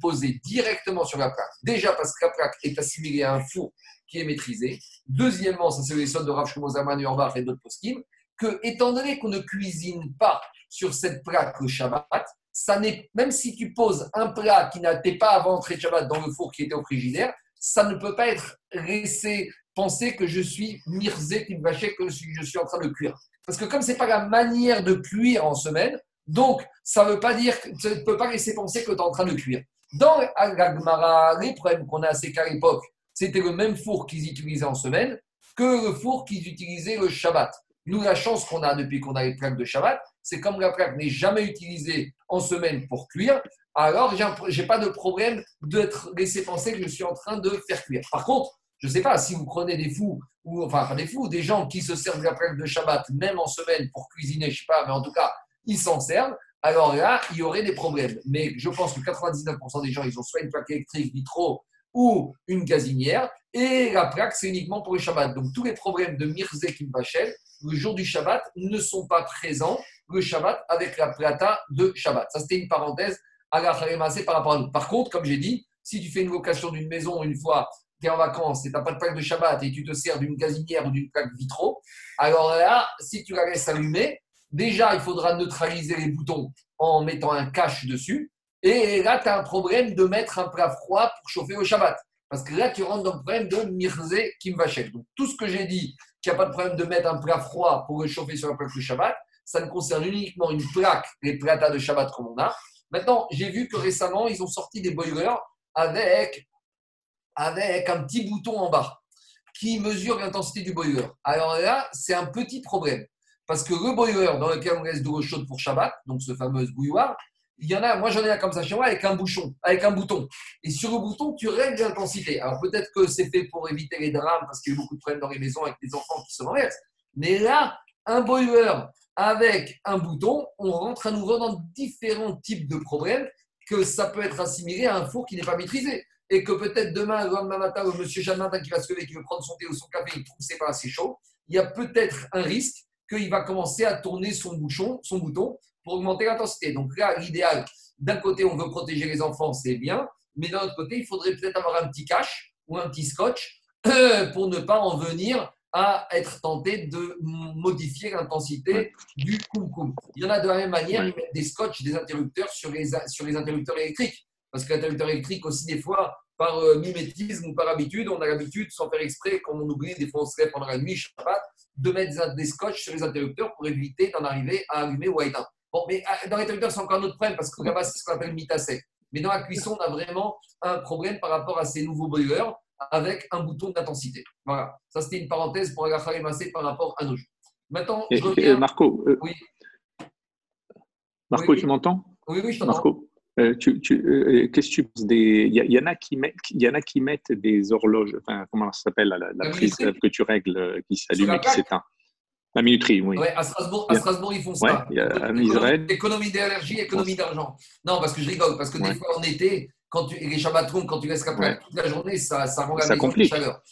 poser directement sur la plaque. Déjà parce que la plaque est assimilée à un four qui est maîtrisé. Deuxièmement, ça c'est les soldes de Rav Shlomo Urbar et d'autres poskim, que étant donné qu'on ne cuisine pas sur cette plaque le Shabbat, ça même si tu poses un plat qui n'était pas avant entrée de Shabbat dans le four qui était au frigidaire, ça ne peut pas être laissé penser que je suis mirzé, vacher, que je suis en train de cuire. Parce que comme ce n'est pas la manière de cuire en semaine, donc ça ne veut pas dire tu ne peux pas laisser penser que tu es en train de cuire. Dans Al-Gagmara, les problèmes qu'on a à qu'à l'époque, c'était le même four qu'ils utilisaient en semaine que le four qu'ils utilisaient le Shabbat. Nous, la chance qu'on a depuis qu'on a les plaques de Shabbat, c'est comme la plaque n'est jamais utilisée en semaine pour cuire, alors je n'ai pas de problème d'être laissé penser que je suis en train de faire cuire. Par contre, je ne sais pas, si vous prenez des fous, ou enfin des fous, des gens qui se servent de la plaque de Shabbat, même en semaine pour cuisiner, je ne sais pas, mais en tout cas, ils s'en servent, alors là, il y aurait des problèmes. Mais je pense que 99% des gens, ils ont soit une plaque électrique vitro ou une gazinière, et la plaque, c'est uniquement pour le Shabbat. Donc tous les problèmes de Mirze Kimbachel, le jour du Shabbat, ne sont pas présents le Shabbat avec la plata de Shabbat. Ça, c'était une parenthèse à la par rapport à nous. Par contre, comme j'ai dit, si tu fais une location d'une maison une fois, tu es en vacances et tu n'as pas de plaque de Shabbat et tu te sers d'une gazinière ou d'une plaque vitro, alors là, si tu la laisses allumer, déjà, il faudra neutraliser les boutons en mettant un cache dessus. Et là, tu as un problème de mettre un plat froid pour chauffer au Shabbat. Parce que là, tu rentres dans le problème de Mirze Kimbachel. Donc, tout ce que j'ai dit, qu'il n'y a pas de problème de mettre un plat froid pour chauffer sur la plaque de Shabbat, ça ne concerne uniquement une plaque, les platas de Shabbat comme on a. Maintenant, j'ai vu que récemment, ils ont sorti des boilers avec, avec un petit bouton en bas qui mesure l'intensité du boiler. Alors là, c'est un petit problème. Parce que le boiler dans lequel on laisse de l'eau chaude pour Shabbat, donc ce fameux bouilloire, il y en a, moi j'en ai un comme ça chez moi avec un bouchon, avec un bouton. Et sur le bouton, tu règles l'intensité. Alors peut-être que c'est fait pour éviter les drames parce qu'il y a beaucoup de problèmes dans les maisons avec les enfants qui se renversent. Mais là, un boiler avec un bouton, on rentre à nouveau dans différents types de problèmes que ça peut être assimilé à un four qui n'est pas maîtrisé. et que peut-être demain, le lendemain matin, le monsieur Jeanne qui va se lever, qui veut prendre son thé ou son café, il trouve que c'est pas assez chaud, il y a peut-être un risque qu'il va commencer à tourner son bouchon, son bouton, pour augmenter l'intensité. Donc là, l'idéal, d'un côté, on veut protéger les enfants, c'est bien, mais d'un autre côté, il faudrait peut-être avoir un petit cache ou un petit scotch pour ne pas en venir à être tenté de modifier l'intensité du koum Il y en a de la même manière, ils mettent des scotch, des interrupteurs sur les, sur les interrupteurs électriques. Parce que l'interrupteur électrique aussi, des fois, par euh, mimétisme ou par habitude, on a l'habitude, sans faire exprès, quand on oublie, des fois on se lève pendant la nuit, Shabbat, de mettre des scotch sur les interrupteurs pour éviter d'en arriver à allumer ou à éteindre. Bon, mais euh, dans l'interrupteur, c'est encore un autre problème parce que là-bas, c'est ce qu'on appelle sec. Mais dans la cuisson, on a vraiment un problème par rapport à ces nouveaux brûleurs avec un bouton d'intensité. Voilà. Ça, c'était une parenthèse pour Agachar Massé par rapport à nos jeux. Maintenant, je reviens... Marco, euh, oui. Marco tu m'entends? Oui, oui, je t'entends. Marco, euh, tu, tu, euh, qu'est-ce que tu penses des... Il y, y, en a qui mettent, il y en a qui mettent des horloges, enfin, comment ça s'appelle, la, la, prise que tu règles, qui s'allume et qui s'éteint. La minuterie, oui. Ouais, à, Strasbourg, à Strasbourg, ils font ça. Ouais, en Israël. Économie d'énergie, économie d'argent. Non, parce que je rigole, parce que des fois en été, quand tu, les Shabbatrons, quand tu la ouais. toute la journée, ça, ça rend la ça maison chaleur.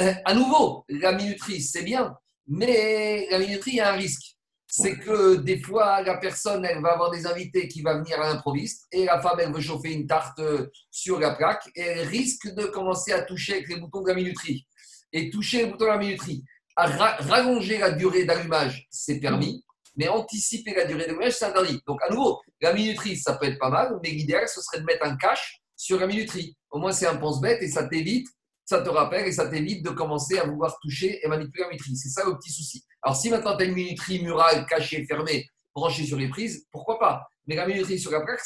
Euh, à nouveau, la minuterie, c'est bien, mais la minuterie, il y a un risque. C'est que des fois, la personne, elle va avoir des invités qui vont venir à l'improviste et la femme, elle veut chauffer une tarte euh, sur la plaque et elle risque de commencer à toucher avec les boutons de la minuterie. Et toucher les boutons de la minuterie, rallonger la durée d'allumage, c'est permis, mais anticiper la durée d'allumage, c'est interdit. Donc, à nouveau, la minuterie, ça peut être pas mal, mais l'idéal, ce serait de mettre un cache sur la minuterie. Au moins, c'est un pense-bête et ça t'évite, ça te rappelle et ça t'évite de commencer à vouloir toucher et manipuler la minuterie. C'est ça le petit souci. Alors, si maintenant tu as une minuterie murale cachée, fermée, branchée sur les prises, pourquoi pas? Mais la minuterie sur la plaque,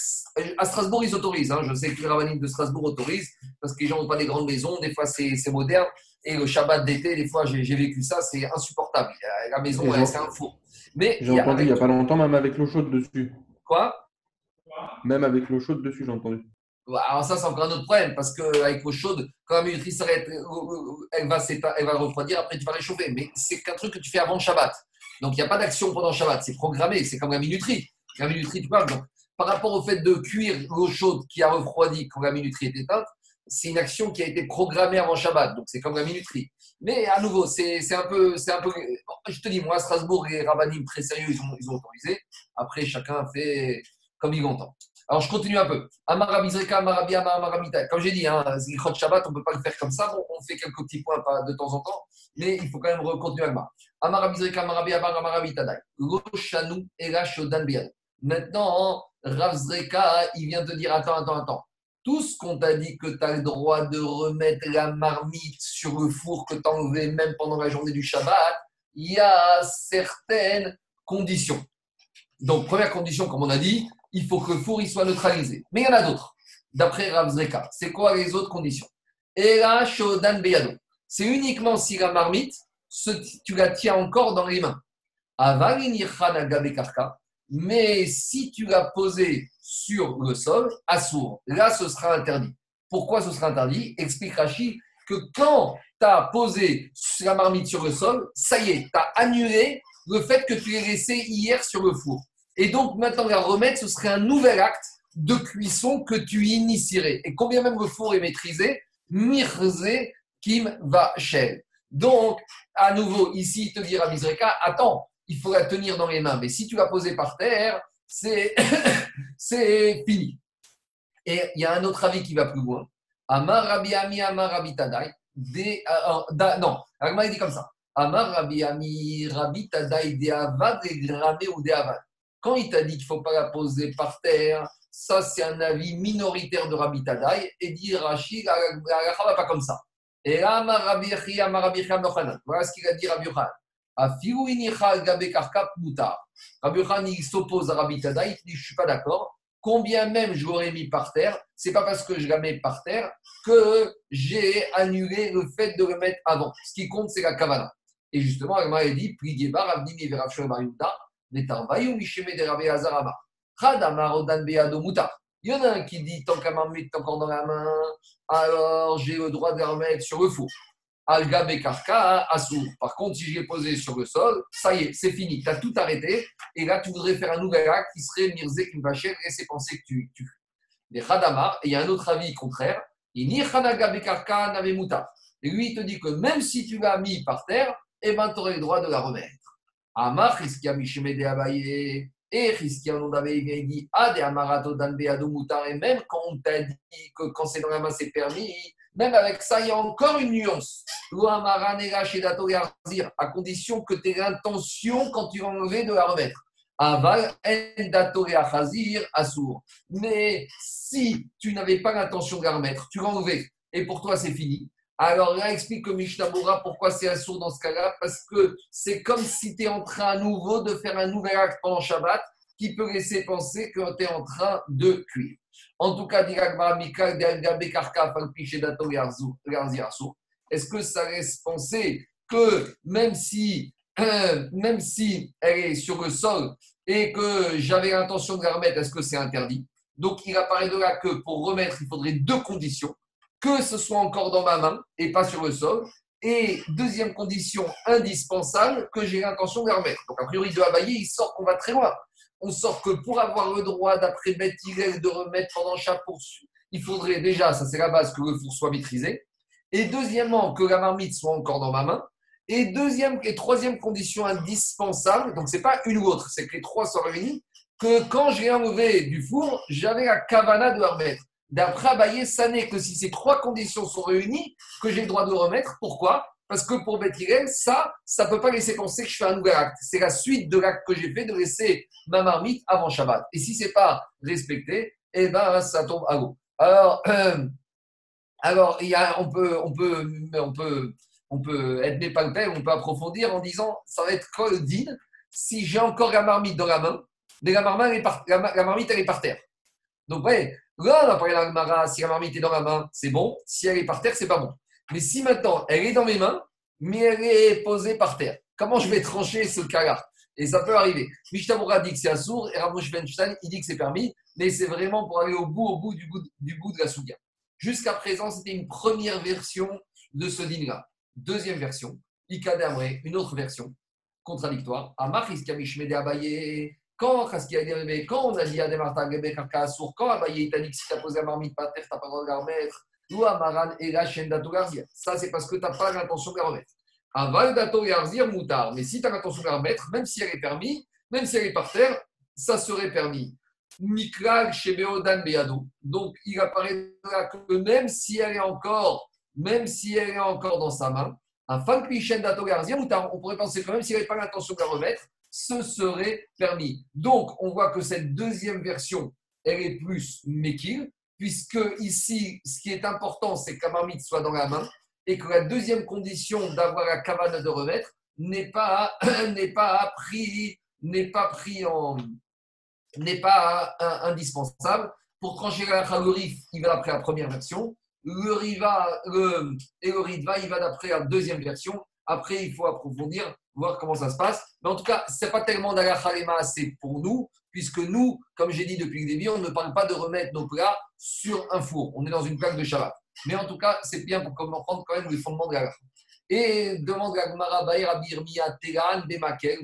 à Strasbourg, ils autorisent. Hein. Je sais que les rabbinites de Strasbourg autorisent parce que les gens n'ont pas des grandes maisons. Des fois, c'est moderne. Et le Shabbat d'été, des fois, j'ai vécu ça, c'est insupportable. La maison, c'est un four. J'ai entendu il n'y a pas longtemps, même avec l'eau chaude dessus. Quoi? Même avec l'eau chaude dessus, j'ai entendu. Alors ça, c'est encore un autre problème, parce qu'avec l'eau chaude, quand la minuterie s'arrête, euh, euh, elle va, elle va refroidir, après tu vas réchauffer. Mais c'est qu'un truc que tu fais avant Shabbat. Donc il n'y a pas d'action pendant Shabbat, c'est programmé, c'est comme la minuterie. La minuterie, tu parles. Donc, par rapport au fait de cuire l'eau chaude qui a refroidi quand la minuterie est éteinte, c'est une action qui a été programmée avant Shabbat, donc c'est comme la minuterie. Mais à nouveau, c'est un peu. un peu je te dis, moi, Strasbourg, les rabbinim très sérieux, ils ont, autorisé. Après, chacun fait comme il l'entend. Alors, je continue un peu. Amarabizreka, Amarabia, Amarabita. Comme j'ai dit, hein, Shabbat, on ne peut pas le faire comme ça. on fait quelques petits points de temps en temps, mais il faut quand même continuer Amar. Amarabizreka, Amarabia, Amarabita. Loshanu, Ela, Shodan. Maintenant, Rav Zreka, il vient te dire attends, attends, attends. Tout ce qu'on t'a dit que tu as le droit de remettre la marmite sur le four que tu as enlevé même pendant la journée du Shabbat, il y a certaines conditions. Donc, première condition, comme on a dit, il faut que le four soit neutralisé. Mais il y en a d'autres, d'après Rav Zreka. C'est quoi les autres conditions? Et là, Shodan Beyado. C'est uniquement si la marmite, tu la tiens encore dans les mains. Mais si tu l'as posée sur le sol, à sourd, là, ce sera interdit. Pourquoi ce sera interdit? Explique Rachid que quand tu as posé la marmite sur le sol, ça y est, tu as annulé le fait que tu l'aies laissé hier sur le four. Et donc, maintenant, la remettre, ce serait un nouvel acte de cuisson que tu initierais. Et combien même le four est maîtrisé, mirze kim va shel. Donc, à nouveau, ici, il te dira Mizreka, attends, il faut la tenir dans les mains. Mais si tu l'as posée par terre, (coughs) c'est fini. Et il y a un autre avis qui va plus loin. Amar Rabbi Ami, Amar Rabbi Tadai. Euh, euh, non, il dit comme ça. Amar Rabbi Ami, Rabbi Tadai, de Avad, de ou de Avad. Quand il t'a dit qu'il ne faut pas la poser par terre, ça c'est un avis minoritaire de Rabbi Tadai et dit Rachid, la va pas comme ça. Et là, Rabbi Voilà ce qu'il a dit Rabbi Yochanan. Rabbi Yochanan, il s'oppose à Rabbi Tadai, il dit Je ne suis pas d'accord. Combien même je l'aurais mis par terre, c'est pas parce que je la mets par terre que j'ai annulé le fait de le mettre avant. Ce qui compte, c'est la kavana. Et justement, il m'a dit Pligebar, Avdimi, Verafshon, Mariuta. Il y en a un qui dit tant qu'à marmite est encore dans la main, alors j'ai le droit de la remettre sur le four. Alga Bekarka Assour. Par contre, si je l'ai posé sur le sol, ça y est, c'est fini. Tu as tout arrêté. Et là, tu voudrais faire un nouvel acte qui serait Mirze Kimbacher et c'est penser que tu tues. Mais Hadamar, et il y a un autre avis contraire, Bekarka Navemuta. Et lui, il te dit que même si tu l'as mis par terre, eh ben, tu aurais le droit de la remettre. Amar Hiskia Mishmede Abaye. Et Hiskia on avait dit Ade Amarato Danbe Adomutar. Et même quand on t'a dit que quand c'est dans la main, c'est permis, même avec ça, il y a encore une nuance. À condition que tu aies l'intention, quand tu vas enlever, de la remettre. Mais si tu n'avais pas l'intention de la remettre, tu l'as enlevé et pour toi c'est fini. Alors là, explique que Mishnamura pourquoi c'est assour dans ce cas-là, parce que c'est comme si tu es en train à nouveau de faire un nouvel acte pendant Shabbat qui peut laisser penser que tu es en train de cuire. En tout cas, est-ce que ça laisse penser que même si, (clears throat) même si elle est sur le sol et que j'avais l'intention de la remettre, est-ce que c'est interdit? Donc il apparaît de là que pour remettre, il faudrait deux conditions que ce soit encore dans ma main et pas sur le sol. Et deuxième condition indispensable, que j'ai l'intention de la remettre. Donc, a priori, de Abaye, il sort qu'on va très loin on sort que pour avoir le droit, d'après Beth de remettre pendant chaque poursuite, il faudrait déjà, ça c'est la base, que le four soit maîtrisé. Et deuxièmement, que la marmite soit encore dans ma main. Et deuxième et troisième condition indispensable, donc c'est pas une ou l'autre, c'est que les trois sont réunis, que quand j'ai enlevé du four, j'avais la cavana de remettre. D'après Abaye, ça n'est que si ces trois conditions sont réunies, que j'ai le droit de remettre. Pourquoi? Parce que pour Beth ça, ça ne peut pas laisser penser que je fais un nouvel acte. C'est la suite de l'acte que j'ai fait de laisser ma marmite avant Shabbat. Et si ce n'est pas respecté, eh ben, ça tombe à l'eau. Alors, (clears throat) alors on, peut, on, peut, on, peut, on peut être népalpé, on peut approfondir en disant ça va être quoi le din si j'ai encore la marmite dans la main, mais la marmite, elle est par, la, marmite, est par terre. Donc, ouais, là, on a parlé la si la marmite est dans la main, c'est bon. Si elle est par terre, c'est pas bon. Mais si maintenant, elle est dans mes mains, mais elle est posée par terre, comment je vais trancher ce cas-là? Et ça peut arriver. Mishtamura dit que c'est assourd, et Ramouche Benstein, il dit que c'est permis, mais c'est vraiment pour aller au bout, au bout du bout, du bout de la souga. Jusqu'à présent, c'était une première version de ce dîner-là. Deuxième version, Ikadamre, une autre version, contradictoire. Amar Iskamish Abaye? Quand, quand on a dit à Demarta quand Abaye t'a dit que si tu as posé la marmite par terre, tu n'as pas le droit de la remettre, ça, c'est parce que tu n'as pas l'intention de la remettre. Aval dato moutar. Mais si tu as l'intention de la remettre, même si elle est permis, même si elle est par terre, ça serait permis. Mikral shebeodan beado. Donc, il apparaît que même si elle est encore, même si elle est encore dans sa main, un dato moutar, on pourrait penser que même s'il n'avait pas l'intention de la remettre, ce serait permis. Donc, on voit que cette deuxième version, elle est plus mekil, puisque ici, ce qui est important, c'est que la marmite soit dans la main et que la deuxième condition d'avoir la cabane de remettre n'est pas, (coughs) n'est pas pris, n'est pas pris en, n'est pas indispensable. Pour trancher la rif, il va d'après la première version. Le riva, et le ritva, il va d'après la deuxième version. Après, il faut approfondir, voir comment ça se passe. Mais en tout cas, ce n'est pas tellement d'Alachalema, c'est pour nous, puisque nous, comme j'ai dit depuis le début, on ne parle pas de remettre nos plats sur un four. On est dans une plaque de Shabbat. Mais en tout cas, c'est bien pour comprendre quand même les fondements de la Et demande la Gemara Birmia Teran Bemakel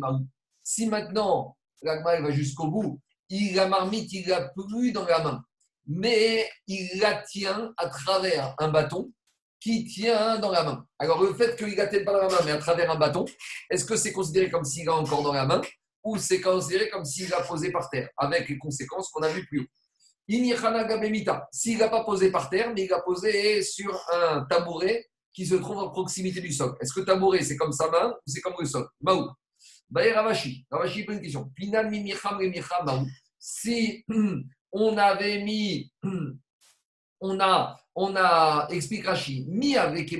Si maintenant la va jusqu'au bout, il la marmite, il l'a plus dans la main, mais il la tient à travers un bâton qui tient dans la main. Alors le fait qu'il la tienne pas dans la main, mais à travers un bâton, est-ce que c'est considéré comme s'il l'a encore dans la main? Ou c'est considéré comme s'il l'a posé par terre, avec les conséquences qu'on a vues plus haut. S'il l'a pas posé par terre, mais il l'a posé sur un tabouret qui se trouve en proximité du sol. Est-ce que tabouret, c'est comme sa main ou c'est comme le sol? Maou. Ravashi. Ravashi pose une question. Si (clears throat) on avait mis, (clears throat) on a, on a, explique Rashi, mi avec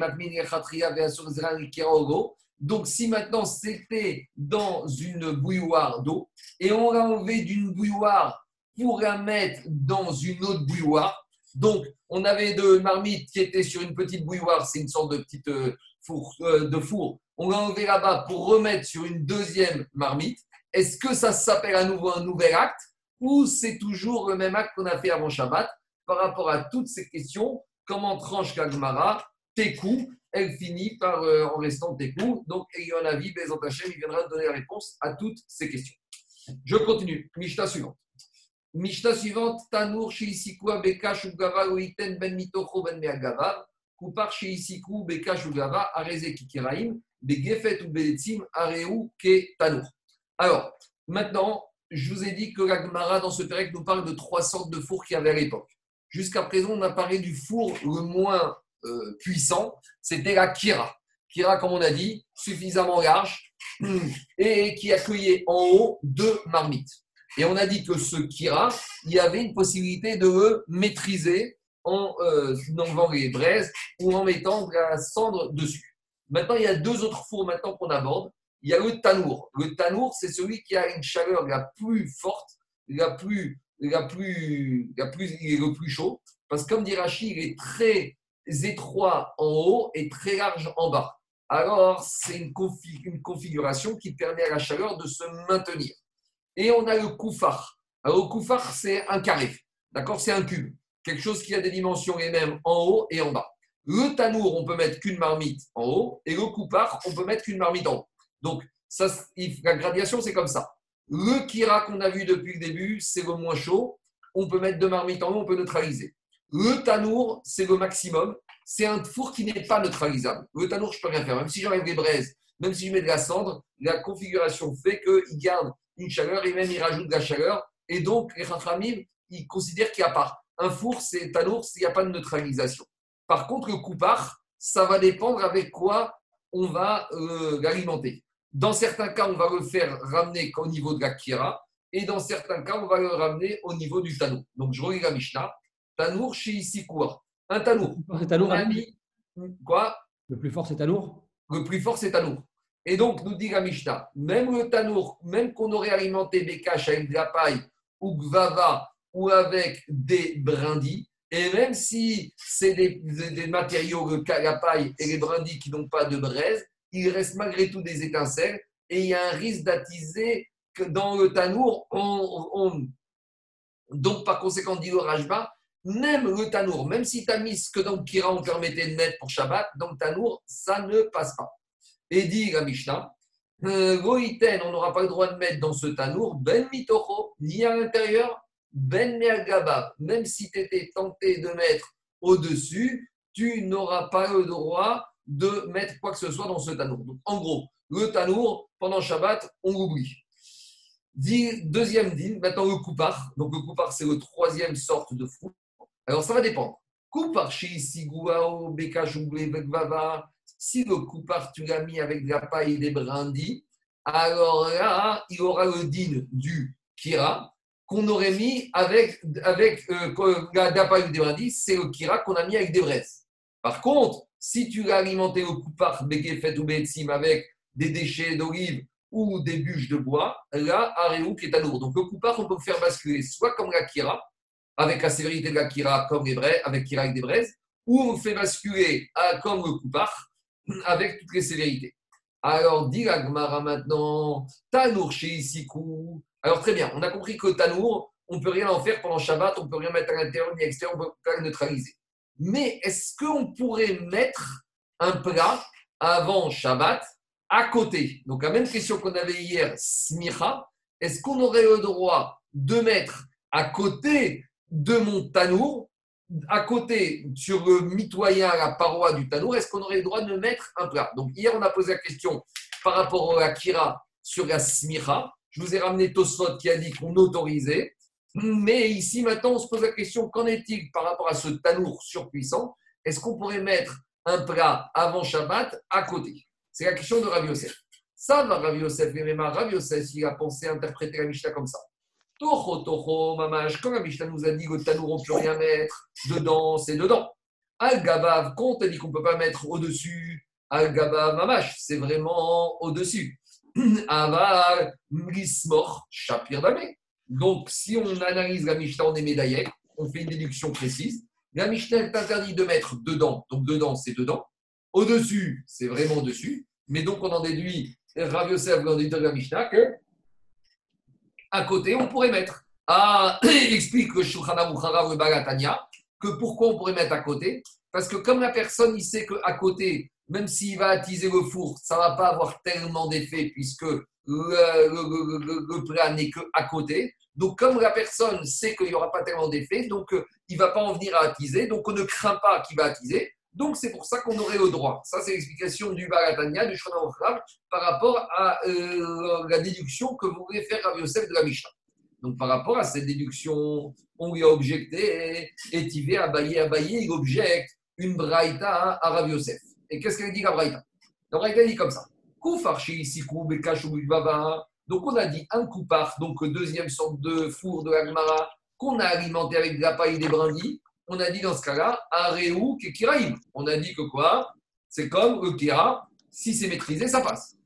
donc, si maintenant c'était dans une bouilloire d'eau et on l'a enlevé d'une bouilloire pour la mettre dans une autre bouilloire, donc on avait deux marmites qui étaient sur une petite bouilloire, c'est une sorte de petite euh, four, euh, de four. On l'a enlevé là-bas pour remettre sur une deuxième marmite. Est-ce que ça s'appelle à nouveau un nouvel acte ou c'est toujours le même acte qu'on a fait avant Shabbat Par rapport à toutes ces questions, comment tranche Kagmara tes coups? Elle finit par, euh, en restant tes. Donc, ayant un avis, Bézant il viendra donner la réponse à toutes ces questions. Je continue. Mishnah suivante. Mishnah suivante, Tanour, Sheisikou, Beka, Shugava, Oiten, Ben Mitocho, Ben Meagava, Koupar, Sheisikou, Beka, Shugava, Areze, Kikiraim, Begefet ou Areu, Ke, Tanour. Alors, maintenant, je vous ai dit que la dans ce texte, nous parle de trois sortes de fours qu'il y avait à l'époque. Jusqu'à présent, on a parlé du four le moins euh, puissant, c'était la Kira. Kira, comme on a dit, suffisamment large (clears throat) et qui accueillait en haut deux marmites. Et on a dit que ce Kira, il y avait une possibilité de le maîtriser en euh, enlevant les braises ou en mettant de la cendre dessus. Maintenant, il y a deux autres fours maintenant qu'on aborde. Il y a le tanour. Le tanour, c'est celui qui a une chaleur la plus forte, la plus, la plus, la plus, il est le plus chaud. Parce que comme dit Rachid, il est très étroit en haut et très large en bas. Alors, c'est une, configuration qui permet à la chaleur de se maintenir. Et on a le koufar. Alors, le koufar, c'est un carré. D'accord C'est un cube. Quelque chose qui a des dimensions les mêmes en haut et en bas. Le tanour, on peut mettre qu'une marmite en haut. Et le koufar, on peut mettre qu'une marmite en haut. Donc, la gradation, c'est comme ça. Le kira qu'on a vu depuis le début, c'est le moins chaud. On peut mettre deux marmites en haut, on peut neutraliser. Le tanour, c'est le maximum. C'est un four qui n'est pas neutralisable. Le tanour, je peux rien faire. Même si j'enlève des braises, même si je mets de la cendre, la configuration fait qu'il garde une chaleur et même il rajoute de la chaleur. Et donc, les Rachamim, ils considèrent qu'il n'y a pas. Un four, c'est tanour, s'il n'y a pas de neutralisation. Par contre, le coupard, ça va dépendre avec quoi on va euh, l'alimenter. Dans certains cas, on va le faire ramener au niveau de la kira, et dans certains cas, on va le ramener au niveau du tanour. Donc, je relis la Mishnah. Tanour chez Isikoua. Un tanour. C'est tanour Quoi? Le plus fort, c'est tanour? Le plus fort, c'est tanour. Et donc, nous dit la Mishnah, même le tanour, même qu'on aurait alimenté Bekash avec de la paille ou gvava ou avec des brindilles, et même si c'est des, des, matériaux, la paille et les brindilles qui n'ont pas de braise, il reste malgré tout des étincelles et il y a un risque d'attiser que dans le tanour, on, donc par conséquent, dit le Rajba, même le tanour, même si tu as mis ce que dans Kira on permettait de mettre pour Shabbat, dans le tanour, ça ne passe pas. Et dit la Mishnah, euh, on n'aura pas le droit de mettre dans ce tanour ben mitocho, ni à l'intérieur, ben me'agaba. Même si tu étais tenté de mettre au-dessus, tu n'auras pas le droit de mettre quoi que ce soit dans ce tanour. Donc, en gros, le tanour, pendant Shabbat, on l'oublie. Deuxième din, maintenant le coupard. Donc le coupard, c'est le troisième sorte de fruit. Alors ça va dépendre. Coupard chez Sigouao, Bekvava, si le coupard tu l'as mis avec de la paille et des brindilles, alors là, il aura le din du kira qu'on aurait mis avec, avec euh, de la paille ou des brindilles, c'est le kira qu'on a mis avec des braises. Par contre, si tu l'as alimenté au coupard Begefet ou Betsim avec des déchets d'olive ou des bûches de bois, là, Aréou qui est à lourd. Donc le coupard, on peut le faire basculer soit comme la kira, avec la sévérité de la kira comme les braises, avec kira avec des braises, ou on fait basculer à, comme le coupard, avec toutes les sévérités. Alors, dit la Gemara maintenant, Tanour chez Isikou. Alors, très bien, on a compris que Tanour, on ne peut rien en faire pendant Shabbat, on ne peut rien mettre à l'intérieur ni à l'extérieur, on peut pas le neutraliser. Mais est-ce qu'on pourrait mettre un plat avant Shabbat à côté? Donc, la même question qu'on avait hier, Smicha, est-ce qu'on aurait le droit de mettre à côté de mon tanour, à côté, sur le mitoyen, à la paroi du tanour, est-ce qu'on aurait le droit de mettre un plat Donc, hier, on a posé la question par rapport à Kira sur la Smicha. Je vous ai ramené Tosfot qui a dit qu'on autorisait. Mais ici, maintenant, on se pose la question qu'en est-il par rapport à ce tanour surpuissant? Est-ce qu'on pourrait mettre un plat avant Shabbat à côté? C'est la question de Rav Yosef. Ça va, Rav Yosef, mais Rav Yosef, il a pensé interpréter la Mishnah comme ça. Toho, toho, mamage, quand la Mishnah nous a dit le tanour, on ne peut rien mettre dedans, c'est dedans. Al-Gabav, quand on dit qu'on ne peut pas mettre au-dessus, Al-Gabav, mamash, c'est vraiment au-dessus. (clears throat) Aval, Mlismor, Shapir Damé. Donc, si on analyse la Mishnah en médaillés, on fait une déduction précise. La Mishnah est interdit de mettre dedans, donc dedans, c'est dedans. Au-dessus, c'est vraiment dessus. Mais donc, on en déduit, Rav Yosef, en déduit de la Mishnah, que à côté, on pourrait mettre. Ah, (coughs) explique le Shulchan le Bagatania, que pourquoi on pourrait mettre à côté? Parce que comme la personne, il sait qu'à côté, même s'il va attiser le four, ça ne va pas avoir tellement d'effet, puisque le, plat n'est qu'à côté. Donc, comme la personne sait qu'il n'y aura pas tellement d'effet, donc euh, il ne va pas en venir à attiser, donc on ne craint pas qu'il va attiser. Donc, c'est pour ça qu'on aurait le droit. Ça, c'est l'explication du Baratania, du Shana par rapport à euh, la déduction que voulez faire à Yosef de la Mishnah. Donc, par rapport à cette déduction, on lui a objecté, et Tivé, Abaye, Abaye, il objecte une braïta à Rav Yosef. Et qu'est-ce qu'elle dit la braïta? La braïta dit comme ça. Donc, on a dit un coupard, donc deuxième sorte de four de l'Agmara, qu'on a alimenté avec de la paille et des brindilles. On a dit dans ce cas-là, Areu Kekiraim. On a dit que quoi? C'est comme le Kira, si c'est maîtrisé, ça passe.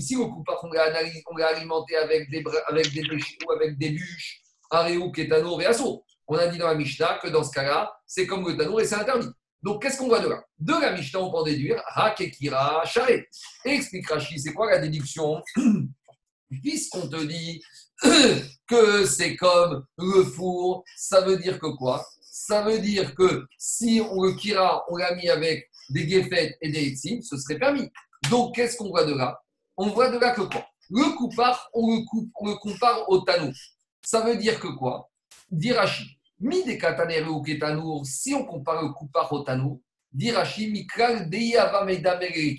Si au coupard, on l'a alimenté avec des, avec des avec des bûches, Areu Ketano Reaso. On a dit dans la Mishnah que dans ce cas-là, c'est comme le et c'est interdit. Donc, qu'est-ce qu'on voit de là? De la Mishnah, on peut en déduire Hakekira Share. explique Rashi, c'est quoi la déduction? (clears throat) Puisqu'on te dit (clears throat) que c'est comme le four, ça veut dire que quoi? Ça veut dire que si on le kira, on l'a mis avec des guéfettes et des etzim, ce serait permis. Donc, qu'est-ce qu'on voit de là? On voit de là que quoi? Le coupard, on le, coupe, on le compare au tanou. Ça veut dire que quoi? Dirachi. Mi de ou ketanour, si on compare le coupard au tanou, dirachi, mikral deyava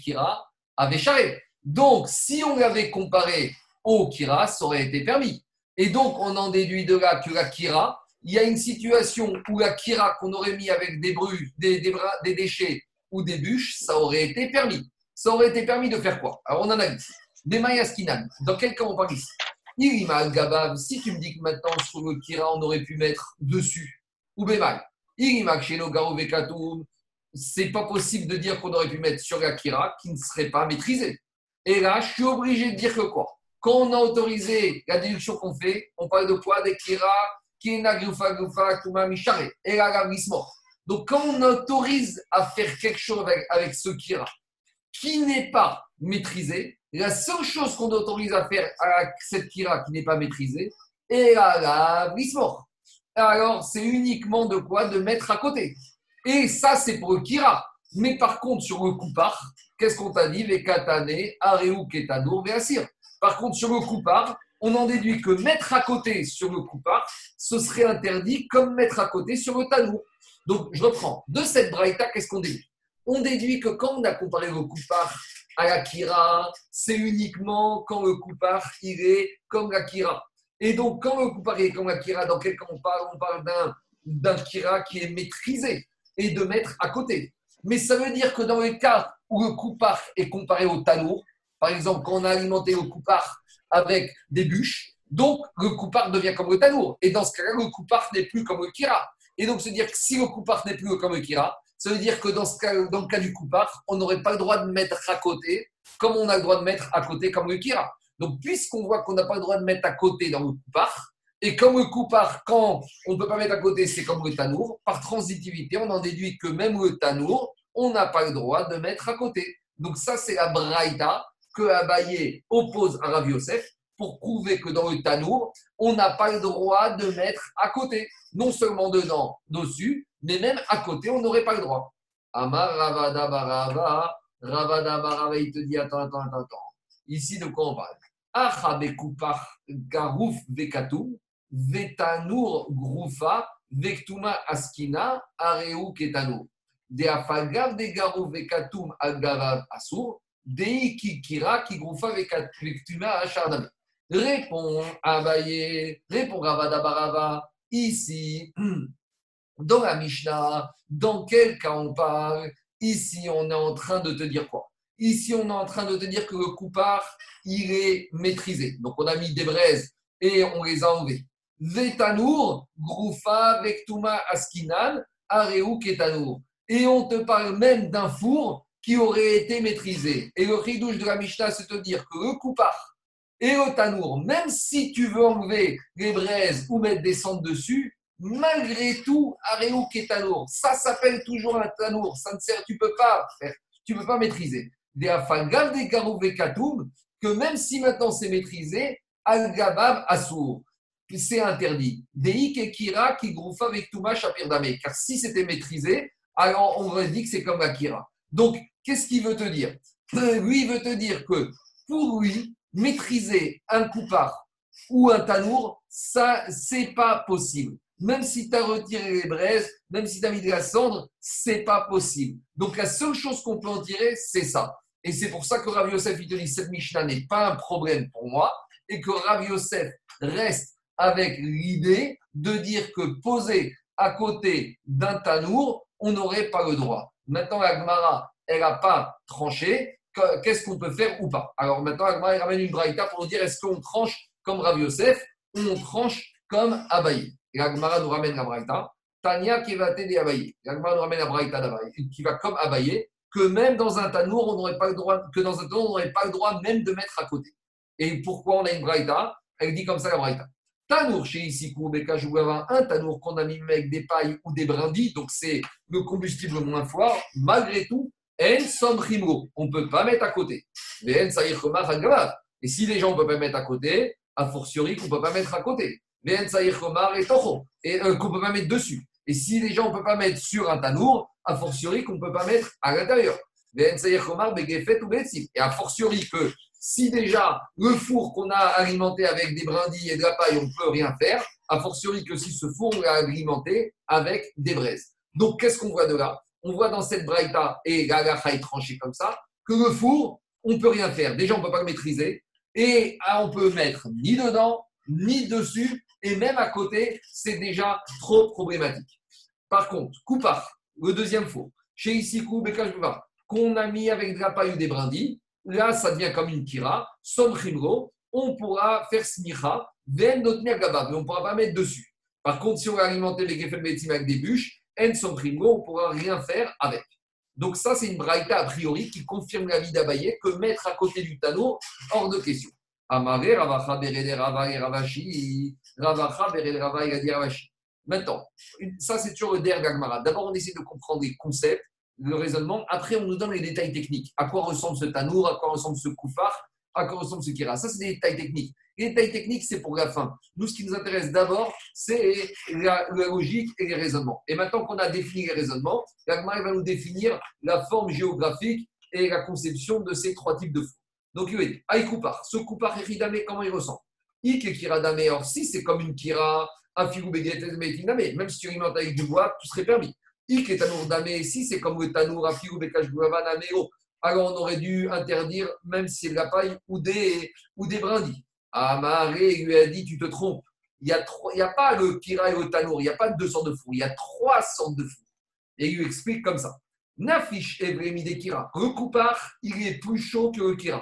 kira avait Donc, si on l'avait comparé au kira, ça aurait été permis. Et donc, on en déduit de là que la kira, il y a une situation où la kira qu'on aurait mis avec des des, des, déchets ou des bûches, ça aurait été permis. Ça aurait été permis de faire quoi? Alors, on analyse. Des mayaskinan. Dans quel cas on parle ici Irimal Gabab, si tu me dis que maintenant sur le Kira on aurait pu mettre dessus, ou Bémal, Irimal Sheno Garo Vekatoum, c'est pas possible de dire qu'on aurait pu mettre sur la Kira qui ne serait pas maîtrisée. Et là, je suis obligé de dire que quoi? Quand on a autorisé la déduction qu'on fait, on parle de quoi? Des Kira, Donc quand on autorise à faire quelque chose avec, avec ce Kira qui n'est pas maîtrisé, la seule chose qu'on autorise à faire à cette kira qui n'est pas maîtrisée est la mort. Alors, c'est uniquement de quoi De mettre à côté. Et ça, c'est pour le kira. Mais par contre, sur le coupard, qu'est-ce qu'on t'a dit? Vekatane, Areu, Ketano, Veasir. Par contre, sur le coupard, on en déduit que mettre à côté sur le coupard, ce serait interdit comme mettre à côté sur le tanou. Donc, je reprends. De cette braïta, qu'est-ce qu'on déduit? On déduit que quand on a comparé le coupard à l'Akira, c'est uniquement quand le coupard il est comme l'Akira. Et donc, quand le coupard est comme l'Akira, dans quel cas on parle? On parle d'un Kira qui est maîtrisé et de mettre à côté. Mais ça veut dire que dans le cas où le coupard est comparé au tanour, par exemple, quand on a alimenté le coupard avec des bûches, donc le coupard devient comme le tanour. Et dans ce cas-là, le coupard n'est plus comme le kira. Et donc, se dire que si le coupard n'est plus comme le kira, ça veut dire que dans, ce cas, dans le cas du coupard, on n'aurait pas le droit de mettre à côté, comme on a le droit de mettre à côté comme le kira. Donc, puisqu'on voit qu'on n'a pas le droit de mettre à côté dans le coupard, et comme le coupard, quand on ne peut pas mettre à côté, c'est comme le tanour, par transitivité, on en déduit que même le tanour, on n'a pas le droit de mettre à côté. Donc, ça, c'est la braïda que Abaye oppose à Rav Yosef pour prouver que dans le tanour, on n'a pas le droit de mettre à côté, non seulement dedans, dessus, mais même à côté, on n'aurait pas le droit. Amar Ravada Barava, Ravada Barava, il te dit attends, attends, attends, attends. Ici, de quoi on parle? Achabe Kupar Garouf Vekatum, Vetanur Groufa, Vektuma Askina, Areu Ketano. De Afagav de Garouf Vekatum Agarav Asur, Dei Kikira Kigroufa Vektuma Acharnam. Réponds Abaye, réponds Ravada Barava. Ici, (clears throat) dans la Mishnah, dans quel cas on parle Ici, on est en train de te dire quoi? Ici, on est en train de te dire que le coupard, il est maîtrisé. Donc, on a mis des braises et on les a enlevées. Vetanour, Groufa, Vektuma, Askinan, Areu, Ketanour. Et on te parle même d'un four qui aurait été maîtrisé. Et le ridouche de la Mishnah, c'est te dire que le coupard et le tanour, même si tu veux enlever les braises ou mettre des cendres dessus, malgré tout, Aréou Ketanour, ça s'appelle toujours un tanour, ça ne sert, tu peux pas faire, tu peux pas maîtriser. Des afangam des que même si maintenant c'est maîtrisé, al-gabab assour, c'est interdit. Des kira qui groufa avec Touma dame. car si c'était maîtrisé, alors on aurait dit que c'est comme Akira. Donc, qu'est-ce qu'il veut te dire? Lui, il veut te dire que pour lui, maîtriser un coupard ou un tanour, ça, c'est pas possible. Même si tu as retiré les braises, même si tu as mis de la cendre, c'est pas possible. Donc la seule chose qu'on peut en tirer, c'est ça. Et c'est pour ça que Rav Yosef, il te dit, cette Mishnah n'est pas un problème pour moi, et que Rav Yosef reste avec l'idée de dire que poser à côté d'un tanour, on n'aurait pas le droit. Maintenant, la Gemara, elle n'a pas tranché. Qu'est-ce qu'on peut faire ou pas? Alors maintenant, la Gemara, elle ramène une braïta pour nous dire est-ce qu'on tranche comme Rav Yosef ou on tranche comme Abaye? Et la Gemara nous ramène la braïta. Tania qui va t'aider Abaye. La Gemara nous ramène la braïta d'Abaye, qui va comme Abaye, que même dans un tanour, on n'aurait pas le droit, que dans un tanour, on n'aurait pas le droit même de mettre à côté. Et pourquoi on a une braïta? Elle dit comme ça la braïta. Tanour chez Issikou, Bekajouava, un tanour qu'on a mis avec des pailles ou des brindilles, donc c'est le combustible moins fort, malgré tout, En Somrimro, on ne peut pas mettre à côté. Mais En Et si les gens ne peuvent pas mettre à côté, a fortiori qu'on ne peut pas mettre à côté. Mais En et Toho, et euh, qu'on ne peut pas mettre dessus. Et si les gens ne peuvent pas mettre sur un tanour, a fortiori qu'on ne peut pas mettre à l'intérieur. Et a fortiori que si déjà le four qu'on a alimenté avec des brindilles et de la paille, on ne peut rien faire, a fortiori que si ce four on l'a alimenté avec des braises. Donc qu'est-ce qu'on voit de là? On voit dans cette braïta, et la est tranchée comme ça, que le four, on ne peut rien faire. Déjà, on ne peut pas le maîtriser, et ah, on peut mettre ni dedans, ni dessus, et même à côté, c'est déjà trop problématique. Par contre, coupard, le deuxième four, chez Issikou, qu'on a mis avec de la paille ou des brindilles, là, ça devient comme une kira, somchimro, on pourra faire smicha, ven mais on ne pourra pas mettre dessus. Par contre, si on va alimenter les gefel avec des bûches, en somchimro, on ne pourra rien faire avec. Donc ça, c'est une braïta a priori qui confirme la vie d'Abaye que mettre à côté du tano, hors de question. Amare, Ravacha, Ravashi, Ravacha, Berede, Ravaï, Ravashi. Maintenant, ça c'est toujours le der D'abord, on essaie de comprendre les concepts le raisonnement. Après, on nous donne les détails techniques. À quoi ressemble ce tanour, à quoi ressemble ce koufar, à quoi ressemble ce kira? Ça, c'est des détails techniques. Les détails techniques, c'est pour la fin. Nous, ce qui nous intéresse d'abord, c'est la, logique et les raisonnements. Et maintenant qu'on a défini les raisonnements, l'Agma va nous définir la forme géographique et la conception de ces trois types de fours. Donc, il dit, Aïe Koupar, ce Koupar Eridame, comment il ressemble Ik et Kira Dame, or si c'est comme une Kira, un Figou même si tu alimentes avec du bois, tout serait permis. Ik tanour damé, si c'est comme le tanour à ou alors on aurait dû interdire même si c'est de la paille ou des, ou des brindilles. Amaré lui a dit Tu te trompes. Il n'y a, a pas le kira et le tanour, il n'y a pas deux sortes de fours, il y a trois sortes de fours. Et il lui explique comme ça Nafish evremi de kira. Le coupard, il est plus chaud que le kira.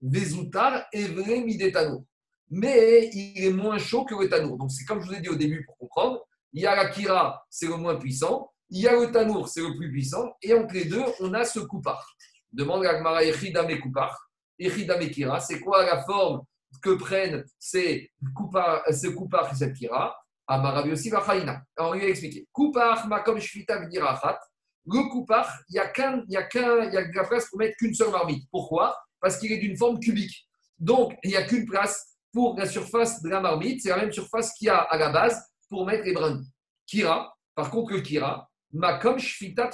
Vezoutar evremi de tanour. Mais il est moins chaud que le tanour. Donc c'est comme je vous ai dit au début pour comprendre il y a la kira, c'est le moins puissant. Il y a le tanour, c'est le plus puissant, et entre les deux, on a ce coupard. Demande à Gmara Echidame Koupar, Echidame Kira, c'est quoi la forme que prennent ces coupars, ce coupard et cette Kira? Amarabi aussi Vachaina. On lui a expliqué. Koupar, Makom Shvita Vdirachat. Le coupard, il y a qu'un, il y a qu'un, il y a la place pour mettre qu'une seule marmite. Pourquoi? Parce qu'il est d'une forme cubique. Donc, il n'y a qu'une place pour la surface de la marmite. C'est la même surface qu'il y a à la base pour mettre les brindilles. Kira, par contre, le Kira, Makom Shfitat.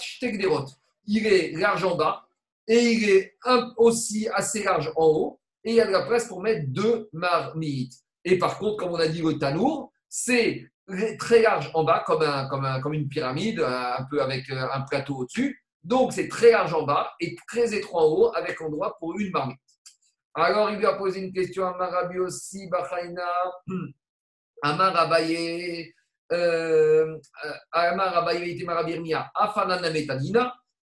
Il est large en bas et il est aussi assez large en haut et il y a de la place pour mettre deux marmites. Et par contre, comme on a dit, le tanour, c'est très large en bas, comme, un, comme, un, comme une pyramide, un peu avec euh, un plateau au-dessus. Donc, c'est très large en bas et très étroit en haut, avec endroit pour une marmite. Alors, il lui a posé une question à Marabi aussi, Bachaina, Amar Abaye, euh,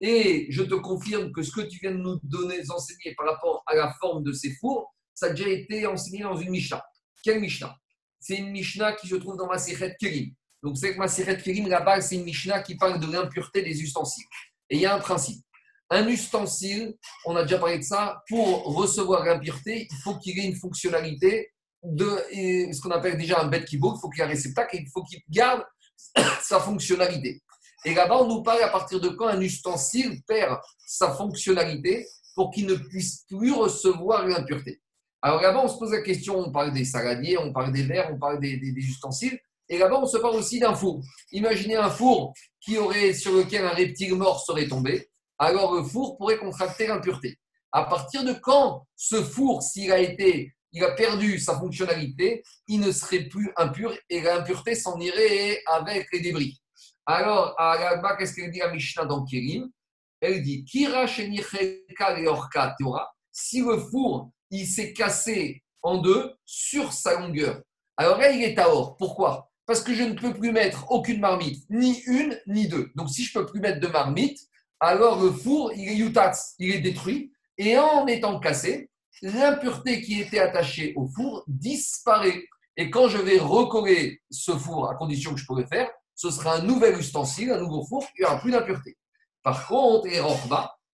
et je te confirme que ce que tu viens de nous donner, enseigner par rapport à la forme de ces fours, ça a déjà été enseigné dans une Mishnah. Quelle Mishnah? C'est une Mishnah qui se trouve dans ma Maseret Kerim. Donc, c'est que Maseret Kerim, là-bas, c'est une Mishnah qui parle de l'impureté des ustensiles. Et il y a un principe. Un ustensile, on a déjà parlé de ça, pour recevoir l'impureté, il faut qu'il ait une fonctionnalité de ce qu'on appelle déjà un bête qui il faut qu'il y ait un réceptacle et il faut qu'il garde (coughs) sa fonctionnalité. Et là-bas, on nous parle à partir de quand un ustensile perd sa fonctionnalité pour qu'il ne puisse plus recevoir l'impureté. Alors là-bas, on se pose la question, on parle des saladiers, on parle des verres, on parle des, ustensiles, et là-bas, on se parle aussi d'un four. Imaginez un four qui aurait, sur lequel un reptile mort serait tombé, alors le four pourrait contracter l'impureté. À partir de quand ce four, s'il a été, il a perdu sa fonctionnalité, il ne serait plus impur et l'impureté s'en irait avec les débris. Alors, à la qu'est-ce qu'elle dit à Mishnah dans Kérim? Elle dit Kira Si le four, il s'est cassé en deux sur sa longueur. Alors là, il est à or. Pourquoi? Parce que je ne peux plus mettre aucune marmite, ni une, ni deux. Donc, si je ne peux plus mettre de marmite, alors le four, il il est détruit. Et en étant cassé, l'impureté qui était attachée au four disparaît. Et quand je vais recoller ce four, à condition que je pourrais faire, ce sera un nouvel ustensile, un nouveau four, il n'y aura plus d'impureté. Par contre, et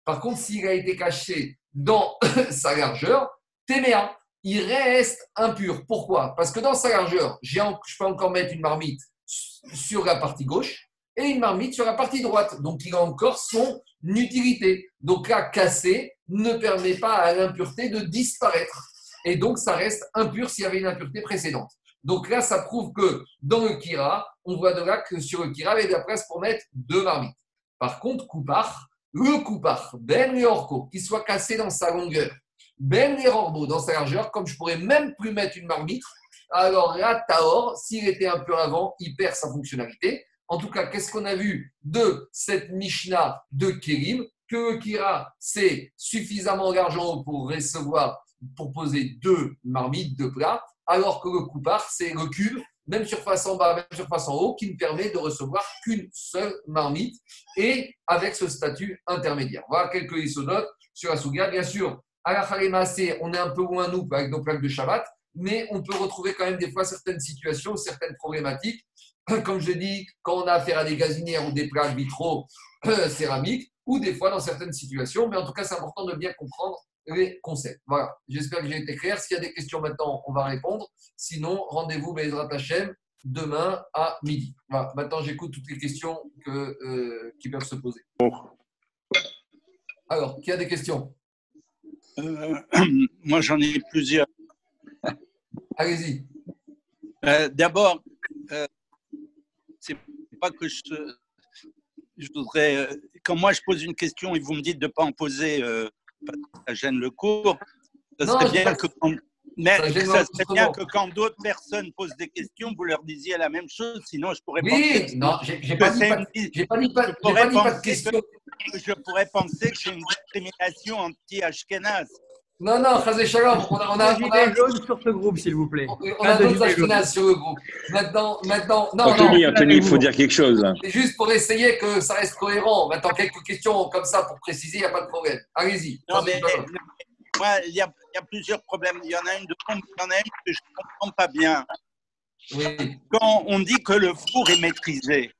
par contre, s'il a été caché dans (coughs) sa largeur, téméa, il reste impur. Pourquoi? Parce que dans sa largeur, je peux encore mettre une marmite sur la partie gauche et une marmite sur la partie droite. Donc, il a encore son utilité. Donc là, cassé ne permet pas à l'impureté de disparaître. Et donc, ça reste impur s'il y avait une impureté précédente. Donc là, ça prouve que dans le Kira, on voit de là que sur le Kira, il y a de la place pour mettre deux marmites. Par contre, Koupar, le Koupar, Ben et Orko, qui soit cassé dans sa longueur, Ben et Orbo dans sa largeur, comme je pourrais même plus mettre une marmite, alors là, Taor, s'il était peu avant, il perd sa fonctionnalité. En tout cas, qu'est-ce qu'on a vu de cette Mishnah de Kérim? Que Kira, c'est suffisamment d'argent pour recevoir, pour poser deux marmites, deux plats, alors que le coupard, c'est le cube, même surface en bas, même surface en haut, qui ne permet de recevoir qu'une seule marmite et avec ce statut intermédiaire. Voilà quelques isodotes sur la Souga. Bien sûr, à la on est un peu loin, nous, avec nos plaques de Shabbat, mais on peut retrouver quand même des fois certaines situations, certaines problématiques. (laughs) Comme je dis, quand on a affaire à des gazinières ou des plaques vitraux (clears throat) céramiques, ou des fois dans certaines situations, mais en tout cas, c'est important de bien comprendre les concepts. Voilà, j'espère que j'ai été clair. S'il y a des questions maintenant, on va répondre. Sinon, rendez-vous Bezrat Hachem demain à midi. Voilà, maintenant j'écoute toutes les questions que, euh, qui peuvent se poser. Alors, qui a des questions? Euh, (clears throat) Moi, j'en ai plusieurs. Allez-y. Euh, d'abord, c'est pas que je, je voudrais. Quand moi je pose une question et vous me dites de ne pas en poser ça gêne le cours. Ça serait bien que quand, mais ça, serait bien que quand d'autres personnes posent des questions, vous leur disiez la même chose, sinon je pourrais oui, penser. non, j'ai pas, dit pas, pas dit pas, je pourrais pas, de question. je pourrais penser que c'est une discrimination anti-Ashkenaz. Non, non, Chazé Shalom, on a, on a, on a jaune sur ce groupe, s'il vous plaît. On, a d'autres Ashkenaz sur le groupe. Maintenant, maintenant, non, Anthony, non. Anthony, il faut dire quelque chose. C'est juste pour essayer que ça reste cohérent. Maintenant, quelques questions comme ça pour préciser, il n'y a pas de problème. Allez-y. Non, mais, moi, il y, a, il y, a plusieurs problèmes. Il y en a une de il y en a une que je ne comprends pas bien. Oui. Quand on dit que le four est maîtrisé,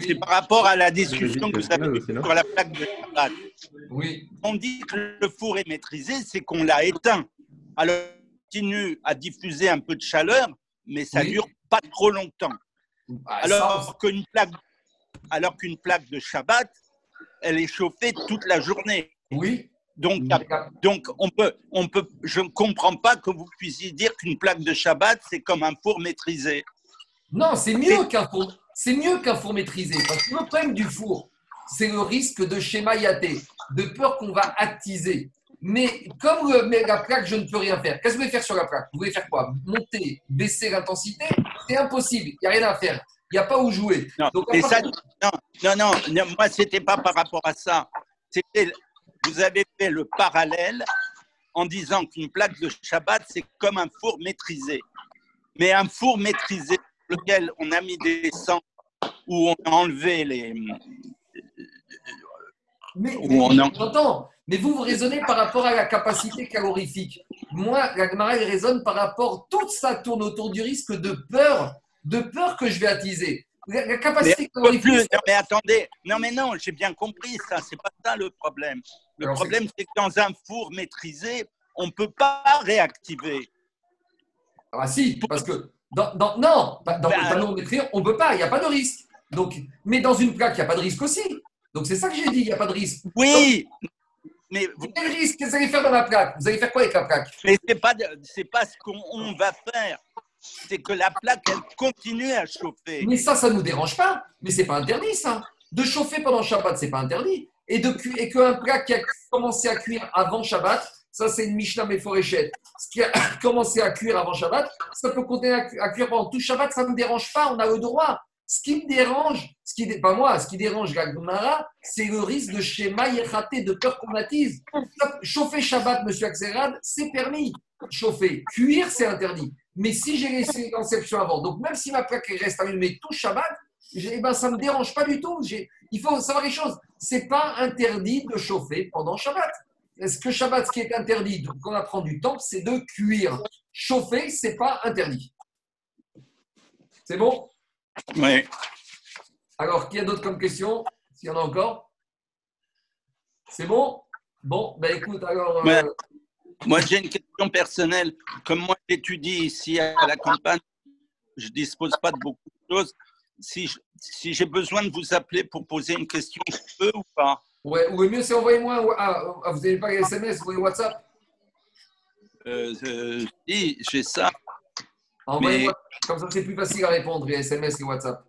c'est par rapport à la discussion que vous avez sur la plaque de Shabbat. Oui. On dit que le four est maîtrisé, c'est qu'on l'a éteint. Alors, on continue à diffuser un peu de chaleur, mais ça ne Oui. dure pas trop longtemps. Ah, Alors qu'une plaque, alors qu'une plaque de Shabbat, elle est chauffée toute la journée. oui. Donc, donc on peut, on peut, je ne comprends pas que vous puissiez dire qu'une plaque de Shabbat, c'est comme un four maîtrisé. Non, c'est mieux qu'un four. C'est mieux qu'un four maîtrisé. Parce que le problème du four, c'est le risque de schéma yaté, de peur qu'on va attiser. Mais comme le- mais la plaque, je ne peux rien faire. Qu'est-ce que vous voulez faire sur la plaque? Vous voulez faire quoi? Monter, baisser l'intensité? C'est impossible. Il n'y a rien à faire. Il n'y a pas où jouer. Non, Donc, et non, non, non, non, moi, c'était pas par rapport à ça. C'était, vous avez fait le parallèle en disant qu'une plaque de Shabbat, c'est comme un four maîtrisé. Mais un four maîtrisé, lequel on a mis des cendres, où on a enlevé les. Mais, mais on en- j'entends. Mais vous, vous raisonnez par rapport à la capacité calorifique. Moi, la Gemara, elle raisonne par rapport, toute ça tourne autour du risque de peur, de peur que je vais attiser. La, capacité plus- calorifique, non, mais attendez, non, mais non, j'ai bien compris ça, c'est pas ça le problème. Le Alors, problème, c'est que dans un four maîtrisé, on ne peut pas réactiver. Ah si, parce que dans, dans- non, pas- dans Ben, le panneau on ne peut pas, il n'y a pas de risque. Donc, mais dans une plaque, il n'y a pas de risque aussi. Donc c'est ça que j'ai dit, il n'y a pas de risque. Oui, mais, vous- Quel risque Qu'est-ce que vous allez faire dans la plaque? Vous allez faire quoi avec la plaque? Mais c'est pas, de- c'est pas ce qu'on on va faire. C'est que la plaque, elle continue à chauffer. Mais ça, ça ne nous dérange pas. Mais c'est pas interdit, ça. De chauffer pendant Shabbat, c'est pas interdit. et, de et qu'un plat qui a commencé à cuire avant Shabbat, ça c'est une Mishnah Méforéchette, ce qui a (coughs) commencé à cuire avant Shabbat, ça peut continuer à, cu- à cuire pendant tout Shabbat, ça ne me dérange pas, on a le droit. Ce qui me dérange, ce qui, pas moi, ce qui dérange la c'est le risque de schéma yéchaté, de peur qu'on attise. Chauffer Shabbat, monsieur Axelrad, c'est permis. Chauffer, cuire, c'est interdit. Mais si j'ai laissé l'enception avant, donc même si ma plaque reste allumée tout Shabbat, eh ben, ça ne me dérange pas du tout. Il faut savoir les choses. C'est pas interdit de chauffer pendant Shabbat. Est-ce que Shabbat, ce qui est interdit, donc qu'on apprend du temps, c'est de cuire. Chauffer, c'est pas interdit. C'est bon? Oui. Alors, qui a d'autres comme question? S'il y en a encore? C'est bon? Bon, ben écoute, alors. euh. Moi, j'ai une question personnelle. Comme moi, j'étudie ici à la campagne, je ne dispose pas de beaucoup de choses. Si j'ai besoin de vous appeler pour poser une question, je peux ou pas? Ouais, ou le mieux, c'est envoyez-moi. Ah, ah, vous n'avez pas les SMS, vous avez WhatsApp euh, euh, Si, j'ai ça. Envoyez-moi. Comme ça, c'est plus facile à répondre, les SMS et WhatsApp.